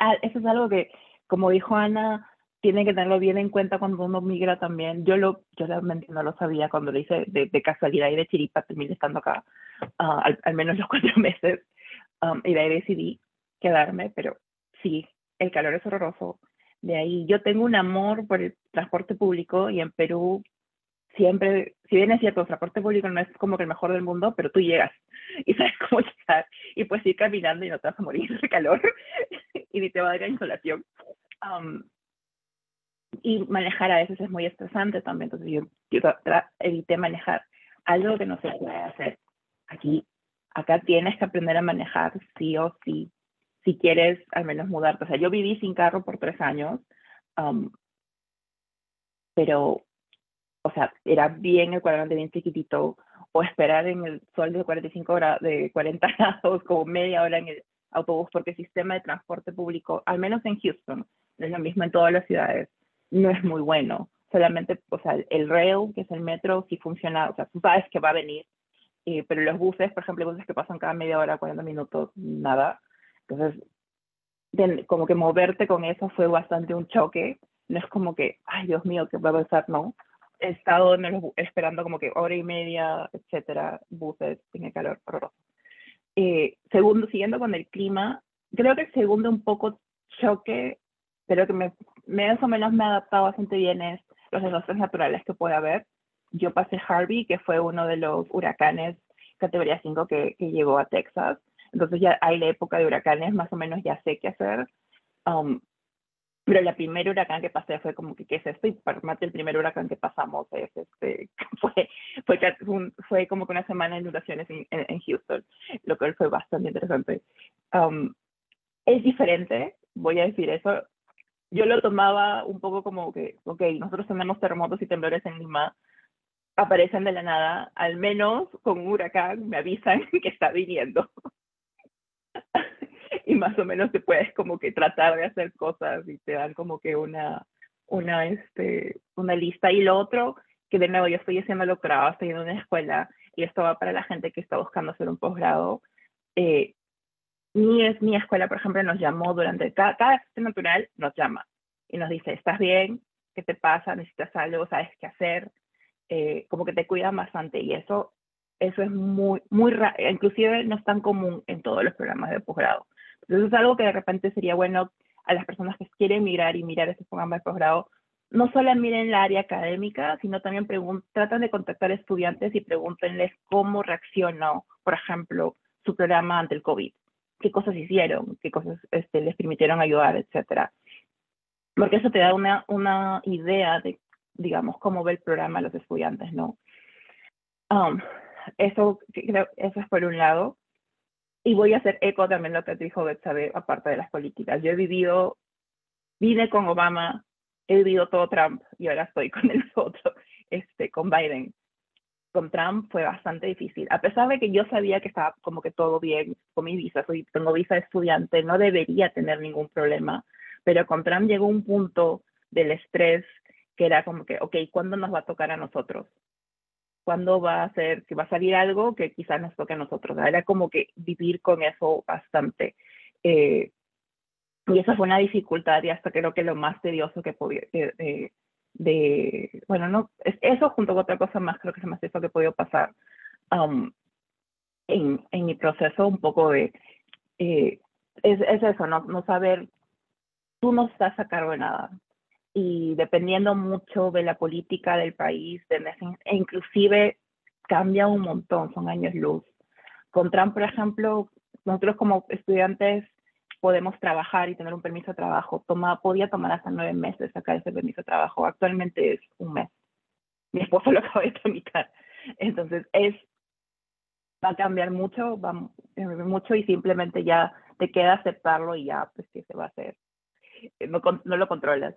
Ah, eso es algo que, como dijo Ana, tiene que tenerlo bien en cuenta cuando uno migra también. Yo lo, yo realmente no lo sabía cuando lo hice de, de casualidad y de chiripa, terminé estando acá uh, al, al, menos los cuatro meses um, y de ahí decidí quedarme, pero sí, el calor es horroroso. De ahí yo tengo un amor por el transporte público y en Perú siempre, si bien es cierto, el transporte público no es como que el mejor del mundo, pero tú llegas y sabes cómo llegar y puedes ir caminando y no te vas a morir de calor y te va a dar insolación. Um, y manejar a veces es muy estresante también, entonces yo, yo evité manejar algo que no se puede hacer. Aquí, acá tienes que aprender a manejar sí o sí, si quieres al menos mudarte. O sea, yo viví sin carro por tres años, um, pero, o sea, era bien el cuadrante bien chiquitito, o esperar en el sol de 45 horas, de 40 grados, como media hora en el autobús, porque el sistema de transporte público, al menos en Houston, no es lo mismo en todas las ciudades, no es muy bueno. Solamente, o sea, el rail, que es el metro, sí funciona, o sea, tú sabes que va a venir, eh, pero los buses, por ejemplo, buses que pasan cada media hora, 40 minutos, nada. Entonces, como que moverte con eso fue bastante un choque. No es como que, ay, Dios mío, ¿qué va a pasar? No. He estado esperando como que hora y media, etcétera, buses, tiene calor horroroso. Eh, segundo, siguiendo con el clima, creo que el segundo un poco choque pero que me, más o menos me ha adaptado bastante bien es los desastres naturales que puede haber. Yo pasé Harvey, que fue uno de los huracanes categoría 5 que, que llegó a Texas. Entonces ya hay la época de huracanes, más o menos ya sé qué hacer. Um, pero la primera huracán que pasé fue como que, ¿qué es esto? Y para el primer huracán que pasamos es, este, fue, fue, fue como que una semana de inundaciones en, en, Houston, lo cual fue bastante interesante. Um, es diferente, voy a decir eso, yo lo tomaba un poco como que, ok, nosotros tenemos terremotos y temblores en Lima, aparecen de la nada, al menos con un huracán me avisan que está viniendo. Y más o menos te puedes como que tratar de hacer cosas y te dan como que una, una, este, una lista. Y lo otro, que de nuevo yo estoy haciendo doctorado, estoy en una escuela y esto va para la gente que está buscando hacer un posgrado. Eh, mi, mi escuela, por ejemplo, nos llamó durante cada, cada natural, nos llama y nos dice, ¿estás bien? ¿Qué te pasa? ¿Necesitas algo? ¿Sabes qué hacer? Eh, como que te cuidan bastante y eso, eso es muy, muy raro, inclusive no es tan común en todos los programas de posgrado. Entonces es algo que de repente sería bueno a las personas que quieren mirar y mirar ese programa de posgrado, no solo miren el área académica, sino también tratan de contactar estudiantes y pregúntenles cómo reaccionó, por ejemplo, su programa ante el COVID qué cosas hicieron, qué cosas este, les permitieron ayudar, etcétera. Porque eso te da una, una idea de, digamos, cómo ve el programa a los estudiantes, ¿no? Um, eso, eso es por un lado. Y voy a hacer eco también lo que dijo Betsabe, aparte de las políticas. Yo he vivido, vine con Obama, he vivido todo Trump y ahora estoy con el otro, este, con Biden con Trump fue bastante difícil. A pesar de que yo sabía que estaba como que todo bien con mi visa, soy, tengo visa de estudiante, no debería tener ningún problema, pero con Trump llegó un punto del estrés que era como que, ok, ¿cuándo nos va a tocar a nosotros? ¿Cuándo va a ser, que va a salir algo que quizás nos toque a nosotros? Era como que vivir con eso bastante. Eh, y esa fue una dificultad y hasta creo que lo más tedioso que podía, eh, bueno, no, eso junto con otra cosa más creo que me hace eso que he pasar um, en, en, mi proceso un poco de, eh, es, es, eso, no saber, tú no estás a cargo de nada. Y dependiendo mucho de la política del país, de, e inclusive cambia un montón, son años luz. Con Trump, por ejemplo, nosotros como estudiantes podemos trabajar y tener un permiso de trabajo. Toma, podía tomar hasta nueve meses sacar ese permiso de trabajo. Actualmente es un mes. Mi esposo lo acaba de tramitar. Entonces, es, va a cambiar mucho, va mucho y simplemente ya te queda aceptarlo y ya, pues, ¿qué se va a hacer? No, no lo controlas.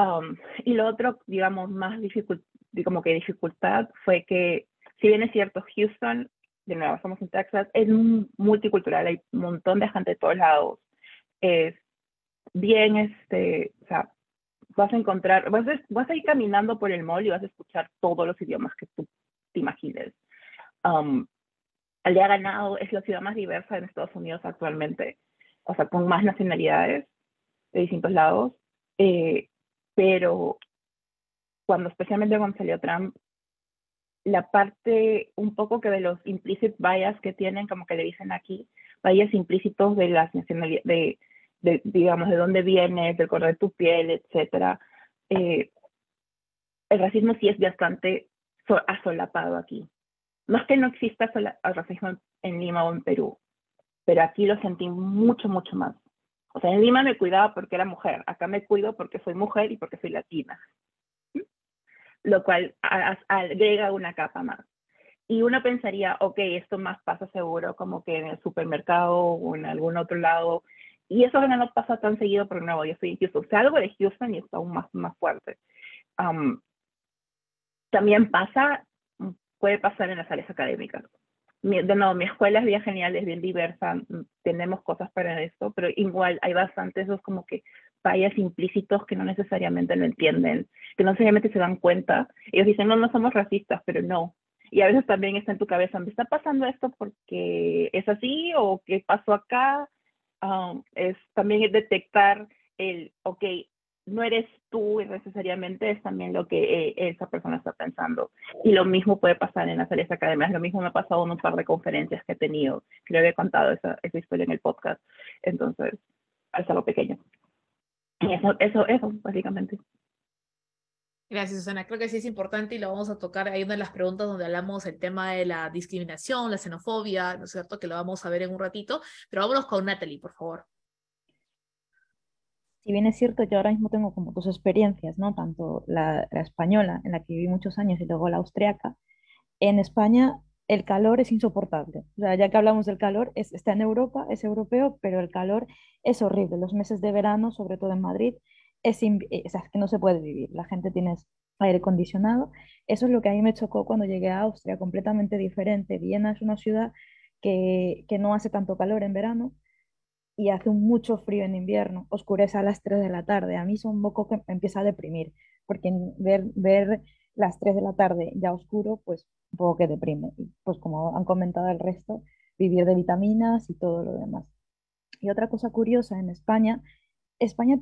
Um, y lo otro, digamos, más difícil, como que dificultad fue que, si bien es cierto, Houston de nuevo, estamos en Texas, es multicultural, hay un montón de gente de todos lados. Es bien, este, o sea, vas a encontrar, vas a, vas a ir caminando por el mall y vas a escuchar todos los idiomas que tú te imagines. Um, ha ganado es la ciudad más diversa en Estados Unidos actualmente, o sea, con más nacionalidades de distintos lados, eh, pero cuando especialmente cuando salió Trump, la parte un poco que de los implicit bias que tienen, como que le dicen aquí, bias implícitos de las nacionalidades, de, digamos, de dónde vienes, del color de tu piel, etcétera. Eh, el racismo sí es bastante asolapado aquí. No es que no exista el racismo en Lima o en Perú, pero aquí lo sentí mucho, mucho más. O sea, en Lima me cuidaba porque era mujer, acá me cuido porque soy mujer y porque soy latina lo cual agrega una capa más. Y uno pensaría, ok, esto más pasa seguro como que en el supermercado o en algún otro lado. Y eso no pasa tan seguido, pero no, yo soy en Houston. algo de Houston y está aún más, más fuerte. también pasa, puede pasar en las áreas académicas. De nuevo, mi escuela es bien genial, es bien diversa, tenemos cosas para esto, pero igual hay bastantes esos como que fallas implícitos que no necesariamente lo entienden, que no necesariamente se dan cuenta. Ellos dicen, no, no somos racistas, pero no. Y a veces también está en tu cabeza, ¿me está pasando esto porque es así o qué pasó acá? Um, es también detectar el, ok, no eres tú necesariamente, es también lo que eh, esa persona está pensando. Y lo mismo puede pasar en las áreas académicas, lo mismo me ha pasado en un par de conferencias que he tenido, que le había contado esa, historia en el podcast. Entonces, es algo pequeño. Eso, eso, eso, básicamente. Gracias, Susana. Creo que sí es importante y lo vamos a tocar. Hay una de las preguntas donde hablamos el tema de la discriminación, la xenofobia, ¿no es cierto? Que lo vamos a ver en un ratito. Pero vámonos con Natalie, por favor. Si bien es cierto, yo ahora mismo tengo como dos experiencias, ¿no? Tanto la, la española, en la que viví muchos años, y luego la austriaca. En España el calor es insoportable. Ya que hablamos del calor, está en Europa, es europeo, pero el calor es horrible. Los meses de verano, sobre todo en Madrid, es, eh, que no se puede vivir. La gente tiene aire acondicionado. Eso es lo que a mí me chocó cuando llegué a Austria, completamente diferente. Viena es una ciudad que, que no hace tanto calor en verano y hace mucho frío en invierno. Oscurece a las 3 de la tarde. A mí es un poco que me empieza a deprimir, porque ver, ver las 3 de la tarde ya oscuro, pues un poco que deprime. pues como han comentado el resto, vivir de vitaminas y todo lo demás. Y otra cosa curiosa en España, España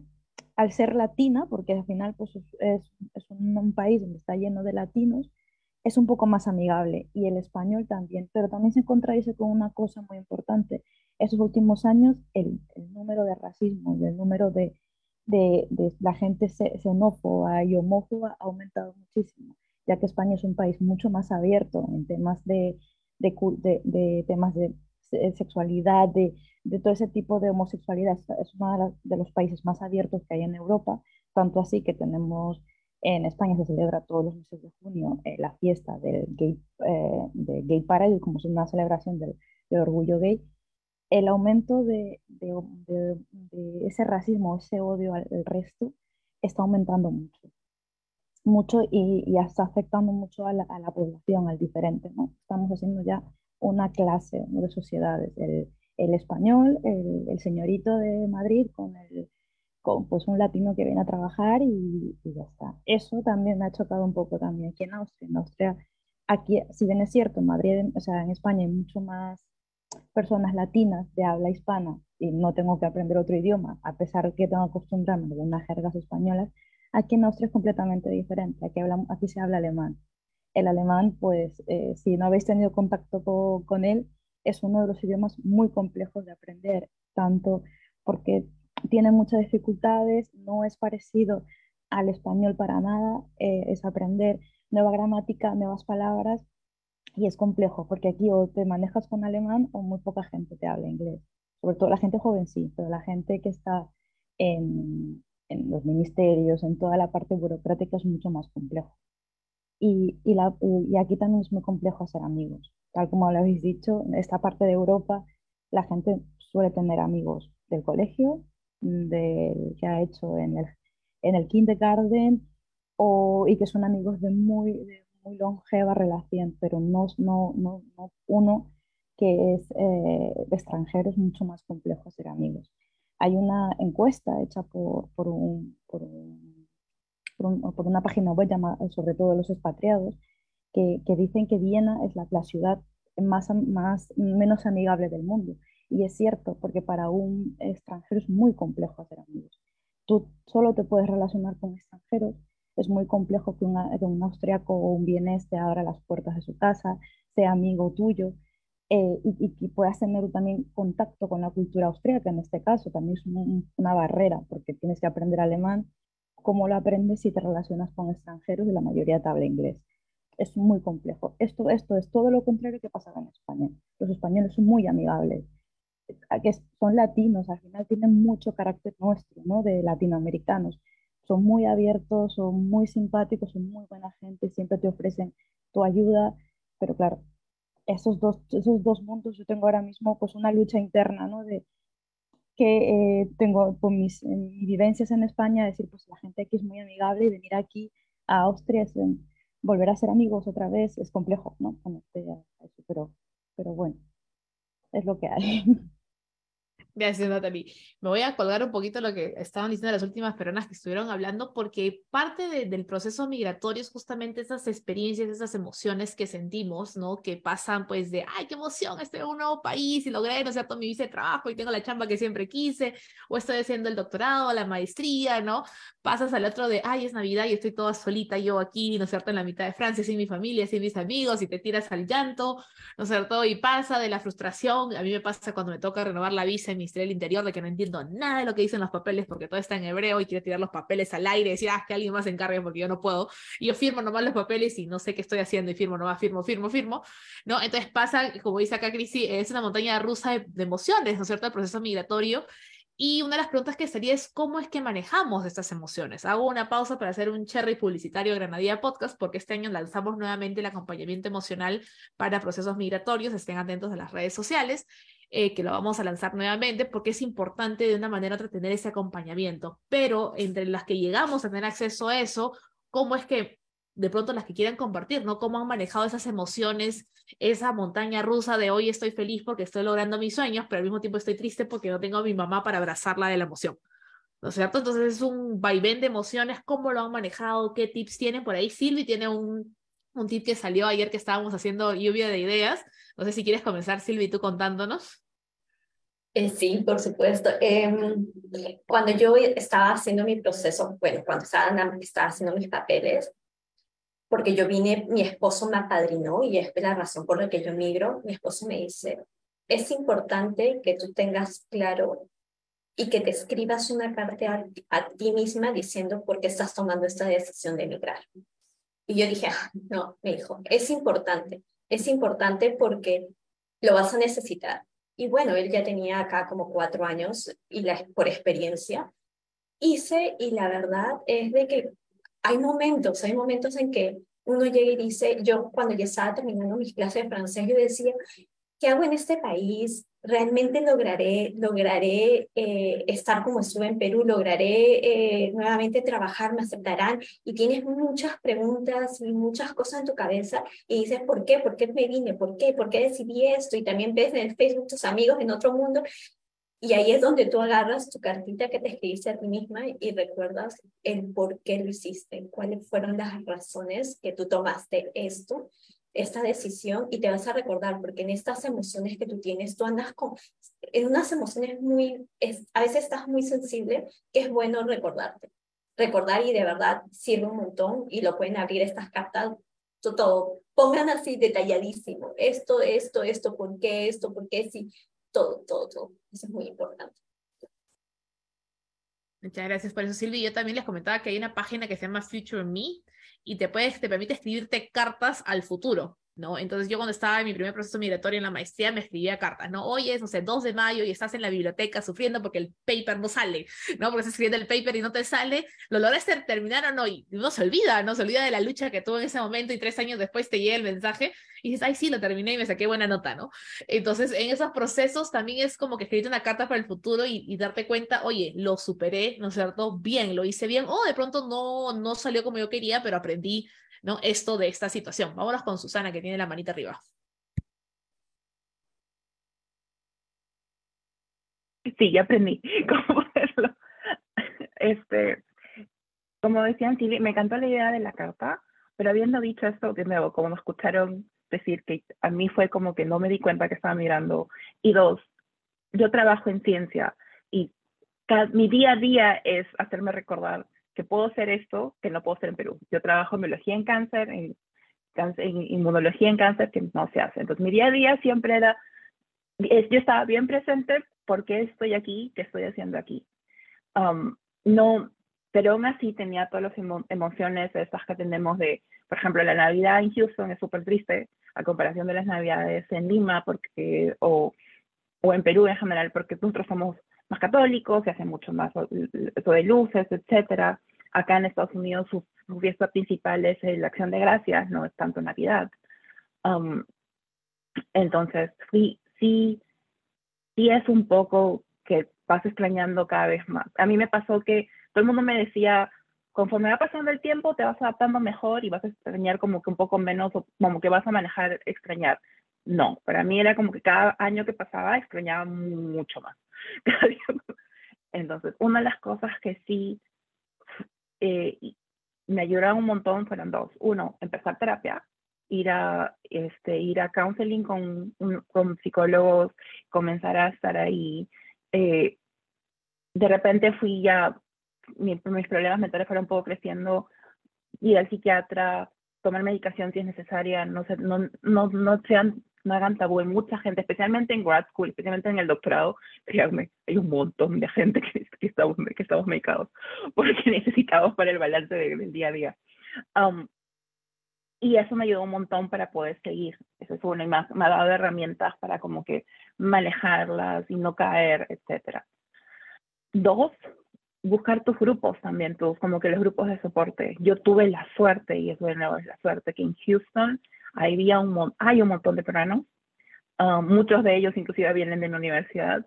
al ser latina, porque al final pues, es, es un, país donde está lleno de latinos, es un poco más amigable y el español también, pero también se contradice con una cosa muy importante. Esos últimos años el, el número de racismo y el número de, de, de la gente xenófoba y homófoba ha aumentado muchísimo ya que España es un país mucho más abierto en temas de, de, temas de sexualidad, de, todo ese tipo de homosexualidad. Es uno de, los países más abiertos que hay en Europa, tanto así que tenemos en España se celebra todos los meses de junio eh, la fiesta del Gay, eh, de gay Parade, como es una celebración del, orgullo gay. El aumento de, ese racismo, ese odio al resto, está aumentando mucho mucho y, y está afectando mucho a la, a la, población, al diferente. ¿no? Estamos haciendo ya una clase de sociedades, el, el español, el, el, señorito de Madrid con, el, con pues, un latino que viene a trabajar y, y, ya está. Eso también me ha chocado un poco también aquí en Austria. En Austria, aquí, si bien es cierto, en Madrid, o sea, en España hay mucho más personas latinas de habla hispana y no tengo que aprender otro idioma, a pesar que tengo que acostumbrarme a algunas jergas españolas, Aquí en Austria es completamente diferente. Aquí, hablamos, aquí se habla alemán. El alemán, pues, eh, si no habéis tenido contacto con, él, es uno de los idiomas muy complejos de aprender, tanto porque tiene muchas dificultades, no es parecido al español para nada, eh, es aprender nueva gramática, nuevas palabras y es complejo porque aquí o te manejas con alemán o muy poca gente te habla inglés. Sobre todo la gente joven sí, pero la gente que está en, en los ministerios, en toda la parte burocrática es mucho más complejo. Y, y, la, y, aquí también es muy complejo hacer amigos. Tal como lo habéis dicho, en esta parte de Europa la gente suele tener amigos del colegio, del que ha hecho en el, en el kindergarten, o, y que son amigos de muy, de muy longeva relación, pero no, no, no, no uno que es eh, extranjero, es mucho más complejo ser amigos. Hay una encuesta hecha por, por, un, por, por, una página web llamada sobre todo los expatriados, que, que dicen que Viena es la, la ciudad más, más, menos amigable del mundo. Y es cierto, porque para un extranjero es muy complejo hacer amigos. Tú solo te puedes relacionar con extranjeros es muy complejo que, un austriaco o un vienés te abra las puertas de su casa, sea amigo tuyo eh, y, y, puedas tener también contacto con la cultura austríaca. En este caso también es una barrera porque tienes que aprender alemán. ¿Cómo lo aprendes si te relacionas con extranjeros y la mayoría te habla inglés? Es muy complejo. Esto, esto es todo lo contrario que pasa en España. Los españoles son muy amigables que son latinos, al final tienen mucho carácter nuestro. De latinoamericanos son muy abiertos, son muy simpáticos, son muy buena gente, siempre te ofrecen tu ayuda, pero claro, esos dos, esos dos mundos yo tengo ahora mismo pues una lucha interna, ¿no? De que eh, tengo con mis, vivencias en España, decir, pues la gente aquí es muy amigable y venir aquí a Austria es volver a ser amigos otra vez es complejo, ¿no? Pero, pero bueno, es lo que hay. Gracias, Natalie. Me voy a colgar un poquito lo que estaban diciendo las últimas personas que estuvieron hablando, porque parte del proceso migratorio es justamente esas experiencias, esas emociones que sentimos, ¿no? Que pasan pues de, ay, qué emoción, estoy en un nuevo país y logré, ¿no cierto?, mi visa de trabajo y tengo la chamba que siempre quise, o estoy haciendo el doctorado, la maestría, ¿no? Pasas al otro de, ay, es Navidad y estoy toda solita yo aquí, ¿no es cierto?, en la mitad de Francia, sin mi familia, sin mis amigos, y te tiras al llanto, ¿no es cierto? Y pasa de la frustración, a mí me pasa cuando me toca renovar la visa en mi Ministerio del Interior de que no entiendo nada de lo que dicen los papeles porque todo está en hebreo y quiero tirar los papeles al aire y decir, ah, que alguien más se encargue porque yo no puedo. Y yo firmo nomás los papeles y no sé qué estoy haciendo y firmo nomás, firmo, firmo, firmo. ¿no? Entonces pasa, como dice acá Crisi, es una montaña rusa de, de emociones, ¿no es cierto?, el proceso migratorio. Y una de las preguntas que sería es cómo es que manejamos estas emociones. Hago una pausa para hacer un cherry publicitario de Granadilla Podcast porque este año lanzamos nuevamente el acompañamiento emocional para procesos migratorios. Estén atentos a las redes sociales. Eh, que lo vamos a lanzar nuevamente porque es importante de una manera otra tener ese acompañamiento. Pero entre las que llegamos a tener acceso a eso, ¿cómo es que de pronto las que quieran compartir, ¿no? ¿Cómo han manejado esas emociones, esa montaña rusa de hoy estoy feliz porque estoy logrando mis sueños, pero al mismo tiempo estoy triste porque no tengo a mi mamá para abrazarla de la emoción? ¿No es cierto? Entonces es un vaivén de emociones, ¿cómo lo han manejado? ¿Qué tips tienen por ahí? Silvi tiene un, un tip que salió ayer que estábamos haciendo lluvia de ideas, no sé si quieres comenzar, Silvi, tú contándonos. Eh, sí, por supuesto. Em, cuando yo estaba haciendo mi proceso, bueno, cuando estaba, estaba haciendo mis papeles, porque yo vine, mi esposo me apadrinó y es la razón por la que yo migro, mi esposo me dice, es importante que tú tengas claro y que te escribas una carta a, ti misma diciendo por qué estás tomando esta decisión de emigrar. Y yo dije, ah, no, me dijo, es importante, es importante porque lo vas a necesitar. Y bueno, él ya tenía acá como cuatro años y la, por experiencia hice y la verdad es de que hay momentos, hay momentos en que uno llega y dice, yo cuando ya estaba terminando mis clases de francés, yo decía, ¿qué hago en este país? ¿Realmente lograré, lograré eh, estar como estuve en Perú? ¿Lograré eh, nuevamente trabajar? ¿Me aceptarán? Y tienes muchas preguntas y muchas cosas en tu cabeza y dices, ¿por qué? ¿Por qué me vine? ¿Por qué? ¿Por qué decidí esto? Y también ves en Facebook tus amigos en otro mundo y ahí es donde tú agarras tu cartita que te escribiste a ti misma y recuerdas el por qué lo hiciste, cuáles fueron las razones que tú tomaste esto esta decisión y te vas a recordar, porque en estas emociones que tú tienes, tú andas con, en unas emociones muy, es, a veces estás muy sensible, que es bueno recordarte. Recordar y de verdad sirve un montón y lo pueden abrir estas cartas, todo, todo. pongan así detalladísimo, esto, esto, esto, por qué, esto, por qué, sí, todo, todo, todo. Eso es muy importante. Muchas gracias por eso, Silvi. Yo también les comentaba que hay una página que se llama Future Me y te, permite escribirte cartas al futuro. ¿No? Entonces yo cuando estaba en mi primer proceso migratorio en la maestría me escribía cartas, ¿no? Hoy es, no sé, 2 de mayo y estás en la biblioteca sufriendo porque el paper no sale, ¿no? Porque estás escribiendo el paper y no te sale, lo lograste terminar o no, y no se olvida, no se olvida de la lucha que tuvo en ese momento y tres años después te llega el mensaje y dices, ay, sí, lo terminé y me saqué buena nota, ¿no? Entonces en esos procesos también es como que escribirte una carta para el futuro y, y darte cuenta, oye, lo superé, ¿no es cierto? Bien, lo hice bien, o de pronto no, no salió como yo quería, pero aprendí ¿no? Esto de esta situación. Vámonos con Susana, que tiene la manita arriba. Sí, ya aprendí cómo hacerlo. Este, como decían, sí, me encantó la idea de la carta, pero habiendo dicho esto, de nuevo, como me escucharon decir que a mí fue como que no me di cuenta que estaba mirando, y dos, yo trabajo en ciencia y mi día a día es hacerme recordar que puedo hacer esto que no puedo hacer en Perú. Yo trabajo en biología en cáncer, en, en inmunología en cáncer, que no se hace. Entonces, mi día a día siempre era, yo estaba bien presente porque estoy aquí, qué estoy haciendo aquí. Um, no, pero aún así tenía todas las emociones estas que tenemos de, por ejemplo, la Navidad en Houston es súper triste a comparación de las Navidades en Lima porque, o, o en Perú en general, porque nosotros somos más católicos, se hacen mucho más de luces, etcétera. Acá en Estados Unidos su, fiesta principal es la Acción de Gracias, no es tanto Navidad. Um, entonces, sí, sí, sí es un poco que vas extrañando cada vez más. A mí me pasó que todo el mundo me decía, conforme va pasando el tiempo, te vas adaptando mejor y vas a extrañar como que un poco menos, o como que vas a manejar extrañar. No, para mí era como que cada año que pasaba extrañaba mucho más. Entonces, una de las cosas que sí eh, me ayudaron un montón fueron dos. Uno, empezar terapia, ir a, este, ir a counseling con, con psicólogos, comenzar a estar ahí. Eh, de repente fui ya, mis problemas mentales fueron un poco creciendo, ir al psiquiatra, tomar medicación si es necesaria, no, no, no, no sean no hagan tabú. en mucha gente, especialmente en grad school, especialmente en el doctorado, créanme, hay un montón de gente que, que, estamos, que estamos medicados porque necesitamos para el balance del día a día. Um, y eso me ayudó un montón para poder seguir. Eso es uno, y ha, me ha dado herramientas para como que manejarlas y no caer, etcétera. Dos, buscar tus grupos también, tus, como que los grupos de soporte. Yo tuve la suerte, y es bueno, es la suerte, que en Houston había un, hay un montón de peruanos, ah, muchos de ellos inclusive vienen de la universidad,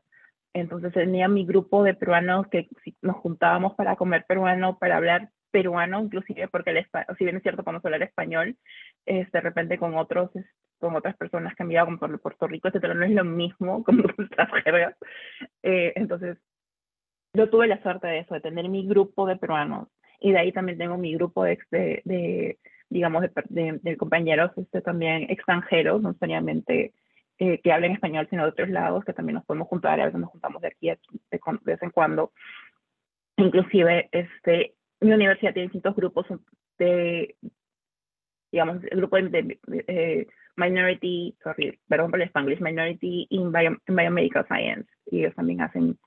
entonces tenía mi grupo de peruanos que nos juntábamos para comer peruano, para hablar peruano, inclusive porque el si bien es cierto podemos hablar español, es de repente con otros con otras personas que han vivido por Puerto Rico, etcétera, no es lo mismo como nuestras jergas. Eh, entonces, yo tuve la suerte de eso, de tener mi grupo de peruanos. Y de ahí también tengo mi grupo de, de, digamos, de, compañeros este, también extranjeros, no necesariamente eh, que hablen español, sino de otros lados, que también nos podemos juntar, a veces nos juntamos de aquí a de, vez en cuando. Inclusive, este, mi universidad tiene distintos grupos de, digamos, el grupo de, eh, Minority, sorry, perdón por el Spanglish, Minority in, Biomedical Science, y ellos también hacen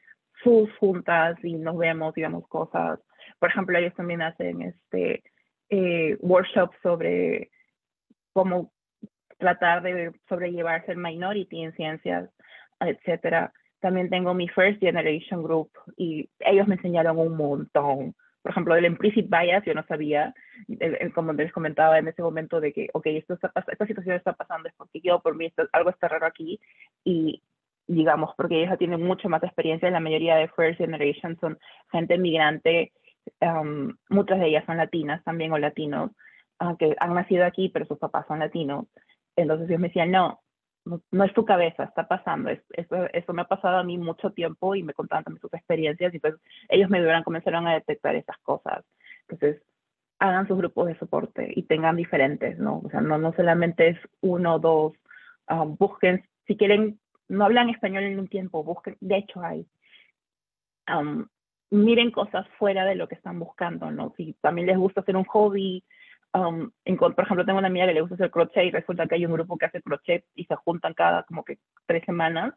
sus juntas y nos vemos, digamos, cosas. Por ejemplo, ellos también hacen este eh, workshops sobre cómo tratar de sobrellevarse el minority en ciencias, etcétera. También tengo mi First Generation Group y ellos me enseñaron un montón. Por ejemplo, el implicit bias yo no sabía, como les comentaba en ese momento de que, ok, esto está, esta situación está pasando es porque yo, por mí, esto, algo está raro aquí y digamos, porque ellos tienen mucho más experiencia, la mayoría de First Generation son gente migrante Um, muchas de ellas son latinas también o latinos, que han nacido aquí, pero sus papás son latinos. Entonces ellos me decían, no, no, es tu cabeza, está pasando. Eso, eso me ha pasado a mí mucho tiempo y me contaban también sus experiencias y pues ellos me dieron, comenzaron a detectar esas cosas. Entonces, hagan sus grupos de soporte y tengan diferentes, ¿no? O sea, no, no solamente es uno o dos, um, busquen, si quieren, no hablan español en un tiempo, busquen, de hecho hay. Um, miren cosas fuera de lo que están buscando, ¿no? Si también les gusta hacer un hobby, um, por ejemplo, tengo una amiga que le gusta hacer crochet y resulta que hay un grupo que hace crochet y se juntan cada como que tres semanas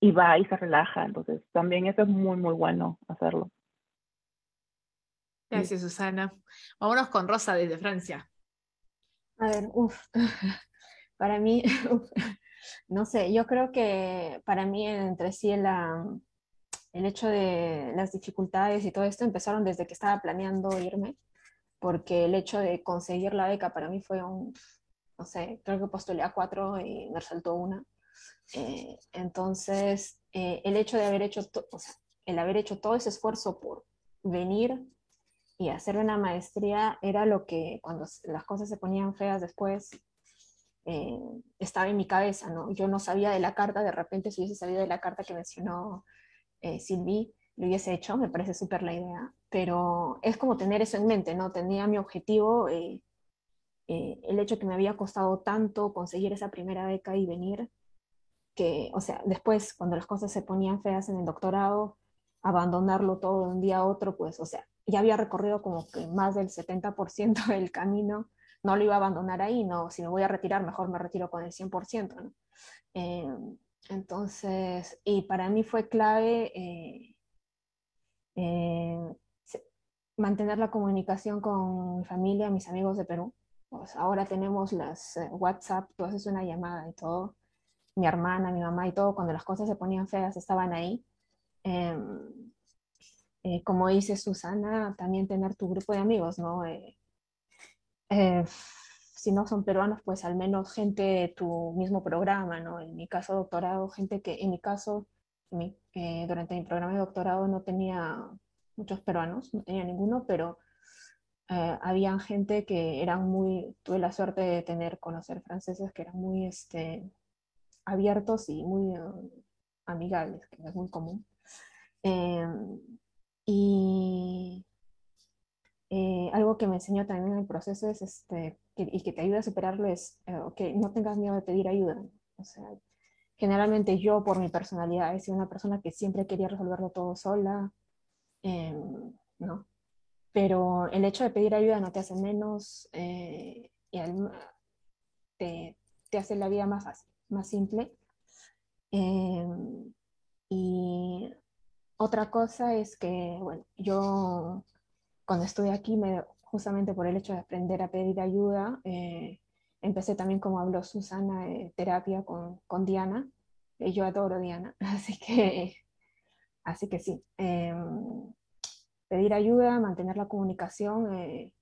y va y se relaja, entonces también eso es muy, muy bueno hacerlo. Gracias, Susana. Vámonos con Rosa desde Francia. A ver, uff, para mí, no sé, yo creo que para mí entre sí la, el hecho de las dificultades y todo esto empezaron desde que estaba planeando irme, porque el hecho de conseguir la beca para mí fue un, no sé, creo que postulé a cuatro y me resaltó una. Eh, entonces, eh, el hecho de haber hecho, o sea, el haber hecho todo ese esfuerzo por venir y hacer una maestría era lo que cuando las cosas se ponían feas después eh, estaba en mi cabeza, ¿no? Yo no sabía de la carta, de repente si hubiese sabido de la carta que mencionó eh, Silvi, lo hubiese hecho, me parece súper la idea, pero es como tener eso en mente, ¿no? Tenía mi objetivo, eh, el hecho que me había costado tanto conseguir esa primera beca y venir, que, o sea, después cuando las cosas se ponían feas en el doctorado, abandonarlo todo de un día a otro, pues, o sea, ya había recorrido como que más del 70% del camino, no lo iba a abandonar ahí, no, si me voy a retirar, mejor me retiro con el 100%, ¿no? Eh, entonces, y para mí fue clave eh, eh, mantener la comunicación con mi familia, mis amigos de Perú. Pues ahora tenemos las WhatsApp, tú haces una llamada y todo. Mi hermana, mi mamá y todo, cuando las cosas se ponían feas, estaban ahí. Em, eh, como dice Susana, también tener tu grupo de amigos, ¿no? Eh, eh, si no son peruanos, pues al menos gente de tu mismo programa, ¿no? En mi caso, doctorado, gente que, en mi caso, durante mi programa de doctorado no tenía muchos peruanos, no tenía ninguno, pero había gente que eran muy, tuve la suerte de tener, conocer franceses que eran muy este, abiertos y muy amigables, que es muy común. Em, y eh, algo que me enseñó también en el proceso es, este, y que te ayuda a superarlo es, que eh, no tengas miedo de pedir ayuda. O sea, generalmente yo por mi personalidad he sido una persona que siempre quería resolverlo todo sola, em, ¿no? Pero el hecho de pedir ayuda no te hace menos eh, y te, te, hace la vida más fácil, más simple. Em, y otra cosa es que, bueno, yo cuando estuve aquí, me, justamente por el hecho de aprender a pedir ayuda, eh, empecé también, como habló Susana, eh, terapia con, con Diana. y yo adoro Diana, así que, así que sí. Em, pedir ayuda, mantener la comunicación, eh,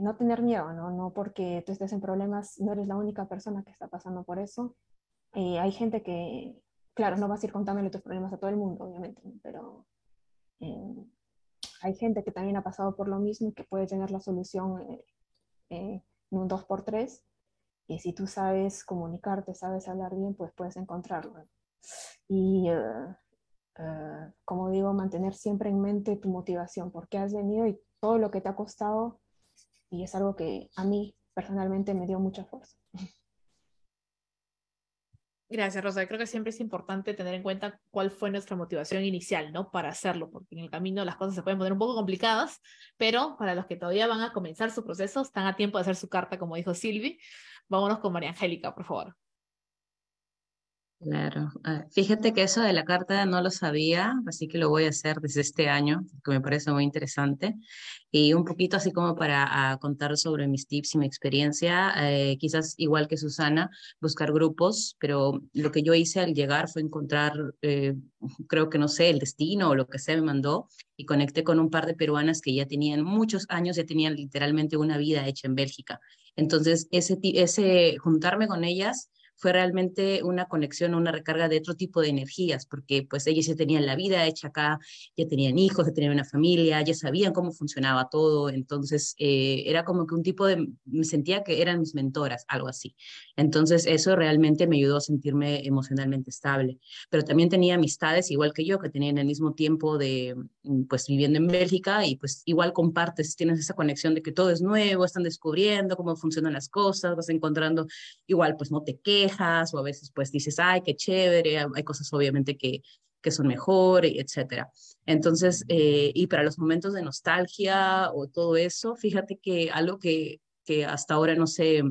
no tener miedo, ¿no? No porque tú estés en problemas, no eres la única persona que está pasando por eso. hay gente que claro, no vas a ir contándole tus problemas a todo el mundo, obviamente, pero eh, hay gente que también ha pasado por lo mismo y que puede tener la solución eh, eh, en un 2x3. Y si tú sabes comunicarte, sabes hablar bien, pues puedes encontrarlo. Y como digo, mantener siempre en mente tu motivación, porque has venido y todo lo que te ha costado, y es algo que a mí personalmente me dio mucha fuerza. Gracias, Rosa. Creo que siempre es importante tener en cuenta cuál fue nuestra motivación inicial, ¿no? Para hacerlo, porque en el camino las cosas se pueden poner un poco complicadas, pero para los que todavía van a comenzar su proceso, están a tiempo de hacer su carta, como dijo Silvi. Vámonos con María Angélica, por favor. Claro, ah, fíjate que eso de la carta no lo sabía, así que lo voy a hacer desde este año, que me parece muy interesante. Y un poquito así como para ah, contar sobre mis tips y mi experiencia, eh, quizás igual que Susana, buscar grupos, pero lo que yo hice al llegar fue encontrar, eh, creo que no sé, el destino o lo que sea me mandó y conecté con un par de peruanas que ya tenían muchos años, ya tenían literalmente una vida hecha en Bélgica. Entonces, ese, ese juntarme con ellas fue realmente una conexión, una recarga de otro tipo de energías, porque pues ellos ya tenían la vida hecha acá, ya tenían hijos, ya tenían una familia, ya sabían cómo funcionaba todo, entonces eh, era como que un tipo de, me sentía que eran mis mentoras, algo así. Entonces eso realmente me ayudó a sentirme emocionalmente estable, pero también tenía amistades igual que yo, que tenían el mismo tiempo de, mm, pues viviendo en Bélgica y pues igual compartes, tienes esa conexión de que todo es nuevo, están descubriendo cómo funcionan las cosas, vas encontrando igual pues no te quedas o a veces pues dices, ay, qué chévere, hay cosas obviamente que, que son mejor, etcétera. Entonces, eh, y para los momentos de nostalgia o todo eso, fíjate que algo que, que hasta ahora no sé,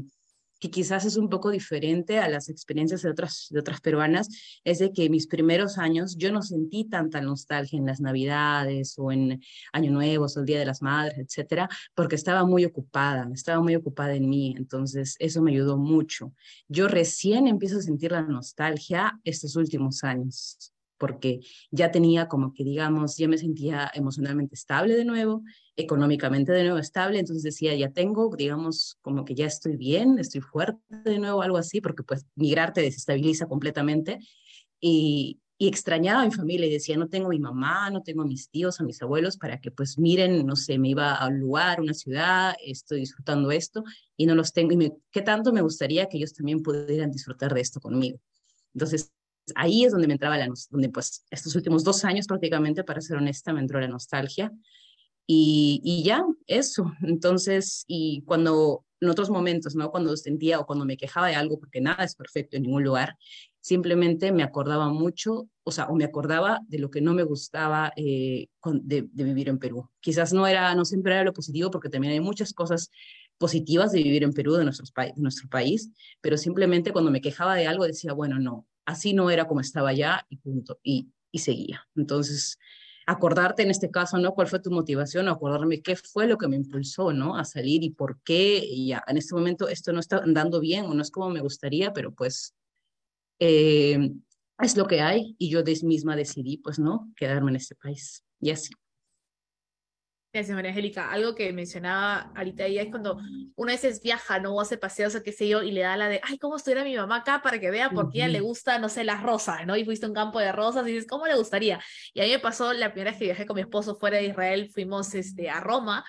que quizás es un poco diferente a las experiencias de otras, de otras peruanas, es de que mis primeros años yo no sentí tanta nostalgia en las Navidades o en Año Nuevo o el Día de las Madres, etcétera, porque estaba muy ocupada, estaba muy ocupada en mí, entonces eso me ayudó mucho. Yo recién empiezo a sentir la nostalgia estos últimos años porque ya tenía como que, digamos, ya me sentía emocionalmente estable de nuevo, económicamente de nuevo estable, entonces decía, ya tengo, digamos, como que ya estoy bien, estoy fuerte de nuevo, algo así, porque pues migrar te desestabiliza completamente. Y, y extrañaba a mi familia y decía, no tengo a mi mamá, no tengo a mis tíos, a mis abuelos, para que pues miren, no sé, me iba a un lugar, una ciudad, estoy disfrutando esto y no los tengo. Y me, qué tanto me gustaría que ellos también pudieran disfrutar de esto conmigo. Entonces, ahí es donde me entraba la donde pues estos últimos dos años prácticamente, para ser honesta, me entró la nostalgia. Y, y ya, eso. Entonces, y cuando en otros momentos, ¿no? Cuando sentía o cuando me quejaba de algo, porque nada es perfecto en ningún lugar, simplemente me acordaba mucho, o sea, o me acordaba de lo que no me gustaba eh, de, vivir en Perú. Quizás no era, no siempre era lo positivo, porque también hay muchas cosas positivas de vivir en Perú, de, de nuestro país, pero simplemente cuando me quejaba de algo decía, bueno, no, así no era como estaba ya y punto, y, seguía. Entonces, acordarte en este caso, ¿no? ¿Cuál fue tu motivación? Acordarme qué fue lo que me impulsó, ¿no? A salir y por qué, y ya, en este momento esto no está andando bien o no es como me gustaría, pero pues eh, es lo que hay y yo misma decidí, pues, ¿no? Quedarme en este país. Y así. Gracias, María Angélica. Algo que mencionaba ahorita ella es cuando una vez viaja, ¿no? O hace paseos o qué sé yo, y le da la de, ay, ¿cómo estuviera mi mamá acá para que vea por qué a ella le gusta, no sé, las rosas, ¿no? Y fuiste a un campo de rosas y dices, ¿cómo le gustaría? Y a mí me pasó la primera vez que viajé con mi esposo fuera de Israel, fuimos este, a Roma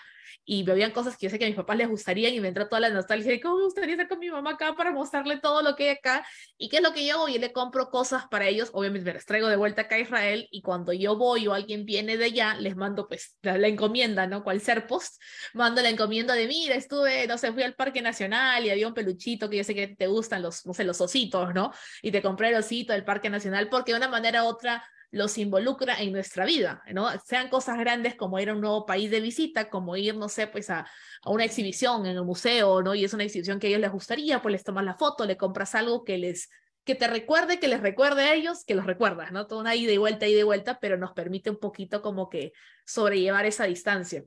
y bebían cosas que yo sé que a mis papás les gustarían y me entró toda la nostalgia de cómo me gustaría estar con mi mamá acá para mostrarle todo lo que hay acá y qué es lo que yo voy y le compro cosas para ellos, obviamente me las traigo de vuelta acá a Israel y cuando yo voy o alguien viene de allá, les mando pues la, encomienda, ¿no? Cual ser post, mando la encomienda de mira, estuve, no sé, fui al Parque Nacional y había un peluchito que yo sé que te gustan los, no sé, los ositos, ¿no? Y te compré el osito del Parque Nacional porque de una manera u otra los involucra en nuestra vida, ¿no? Sean cosas grandes como ir a un nuevo país de visita, como ir, no sé, pues a, a una exhibición en el museo, ¿no? Y es una exhibición que a ellos les gustaría, pues les tomas la foto, le compras algo que les que te recuerde, que les recuerde a ellos, que los recuerdas, ¿no? Toda una ida y vuelta, ida y vuelta, pero nos permite un poquito como que sobrellevar esa distancia.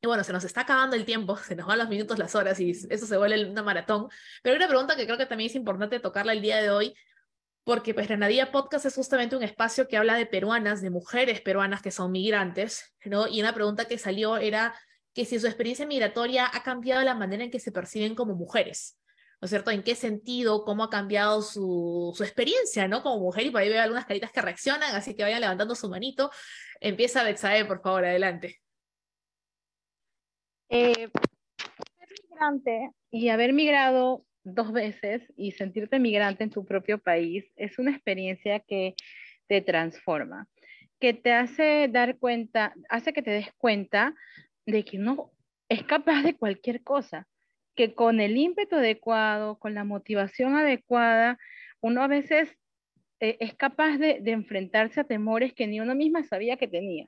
Y bueno, se nos está acabando el tiempo, se nos van los minutos, las horas y eso se vuelve una maratón. Pero hay una pregunta que creo que también es importante tocarla el día de hoy porque pues Granadilla Podcast es justamente un espacio que habla de peruanas, de mujeres peruanas que son migrantes, ¿no? Y una pregunta que salió era que si su experiencia migratoria ha cambiado la manera en que se perciben como mujeres, ¿no es cierto? ¿En qué sentido? ¿Cómo ha cambiado su, su experiencia, ¿no? Como mujer, y por ahí veo algunas caritas que reaccionan, así que vayan levantando su manito. Empieza Betsae, por favor, adelante. Eh, ser migrante y haber migrado dos veces y sentirte migrante en tu propio país es una experiencia que te transforma, que te hace dar cuenta, hace que te des cuenta de que no es capaz de cualquier cosa, que con el ímpetu adecuado, con la motivación adecuada, uno a veces eh, es capaz de, de enfrentarse a temores que ni uno misma sabía que tenía.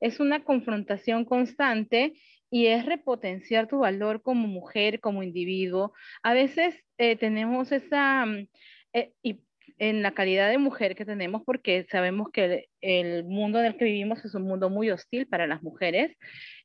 Es una confrontación constante y es repotenciar tu valor como mujer, como individuo. A veces eh, tenemos esa, mm, eh, y en la calidad de mujer que tenemos, porque sabemos que el, mundo en el que vivimos es un mundo muy hostil para las mujeres.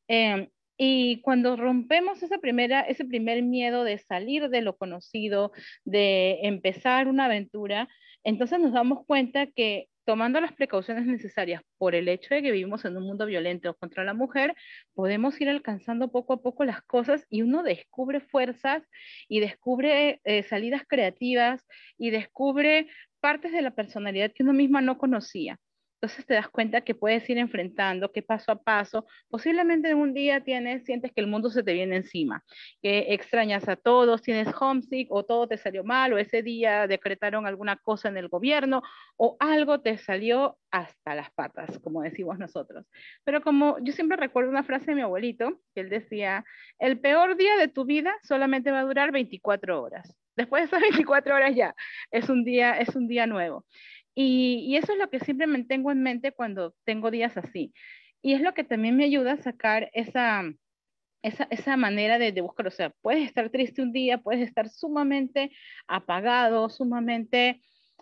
Em, y cuando rompemos esa primera, ese primer miedo de salir de lo conocido, de empezar una aventura, entonces nos damos cuenta que tomando las precauciones necesarias por el hecho de que vivimos en un mundo violento contra la mujer, podemos ir alcanzando poco a poco las cosas y uno descubre fuerzas y descubre eh, salidas creativas y descubre partes de la personalidad que uno misma no conocía. Entonces te das cuenta que puedes ir enfrentando, que paso a paso, posiblemente en un día tienes, sientes que el mundo se te viene encima, que extrañas a todos, tienes homesick o todo te salió mal o ese día decretaron alguna cosa en el gobierno o algo te salió hasta las patas, como decimos nosotros. Pero como yo siempre recuerdo una frase de mi abuelito, que él decía, el peor día de tu vida solamente va a durar 24 horas. Después de esas 24 horas ya es un día, es un día nuevo. Y, eso es lo que siempre mantengo en mente cuando tengo días así. Y es lo que también me ayuda a sacar esa, esa, esa manera de, de, buscar, o sea, puedes estar triste un día, puedes estar sumamente apagado, sumamente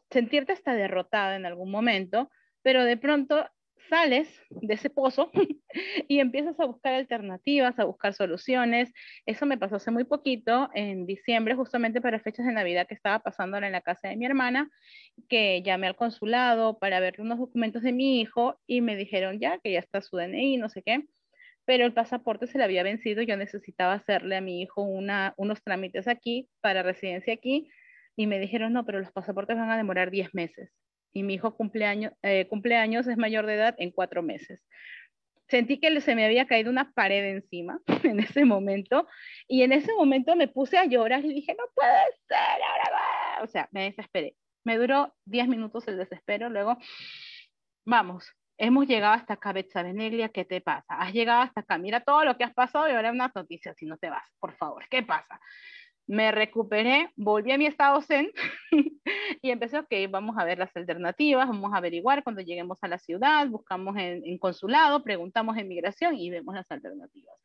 sentirte hasta derrotada en algún momento, pero de pronto sales de ese pozo y empiezas a buscar alternativas, a buscar soluciones. Eso me pasó hace muy poquito, en diciembre, justamente para fechas de Navidad que estaba pasando en la casa de mi hermana, que llamé al consulado para ver unos documentos de mi hijo y me dijeron ya que ya está su DNI, no sé qué, pero el pasaporte se le había vencido, yo necesitaba hacerle a mi hijo unos trámites aquí para residencia aquí y me dijeron, no, pero los pasaportes van a demorar 10 meses y mi hijo cumpleaños, eh, cumpleaños es mayor de edad en cuatro meses. Sentí que se me había caído una pared encima en ese momento y en ese momento me puse a llorar y dije, no puede ser, ahora va. O sea, me desesperé. Me duró 10 minutos el desespero, luego, vamos, hemos llegado hasta acá, Betsabeneglia, ¿qué te pasa? Has llegado hasta acá, mira todo lo que has pasado y ahora unas noticias si no te vas, por favor, ¿qué pasa? Me recuperé, volví a mi estado zen y empecé, ok, vamos a ver las alternativas, vamos a averiguar cuando lleguemos a la ciudad, buscamos en, consulado, preguntamos en migración y vemos las alternativas.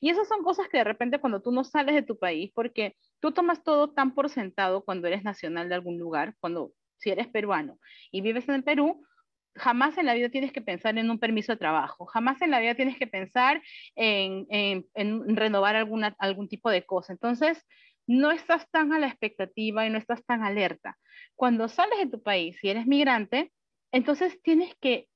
Y esas son cosas que de repente cuando tú no sales de tu país, porque tú tomas todo tan por sentado cuando eres nacional de algún lugar, cuando si eres peruano y vives en el Perú, jamás en la vida tienes que pensar en un permiso de trabajo, jamás en la vida tienes que pensar en, en renovar alguna, algún tipo de cosa. Entonces, no estás tan a la expectativa y no estás tan alerta. Cuando sales de tu país y eres migrante, entonces tienes que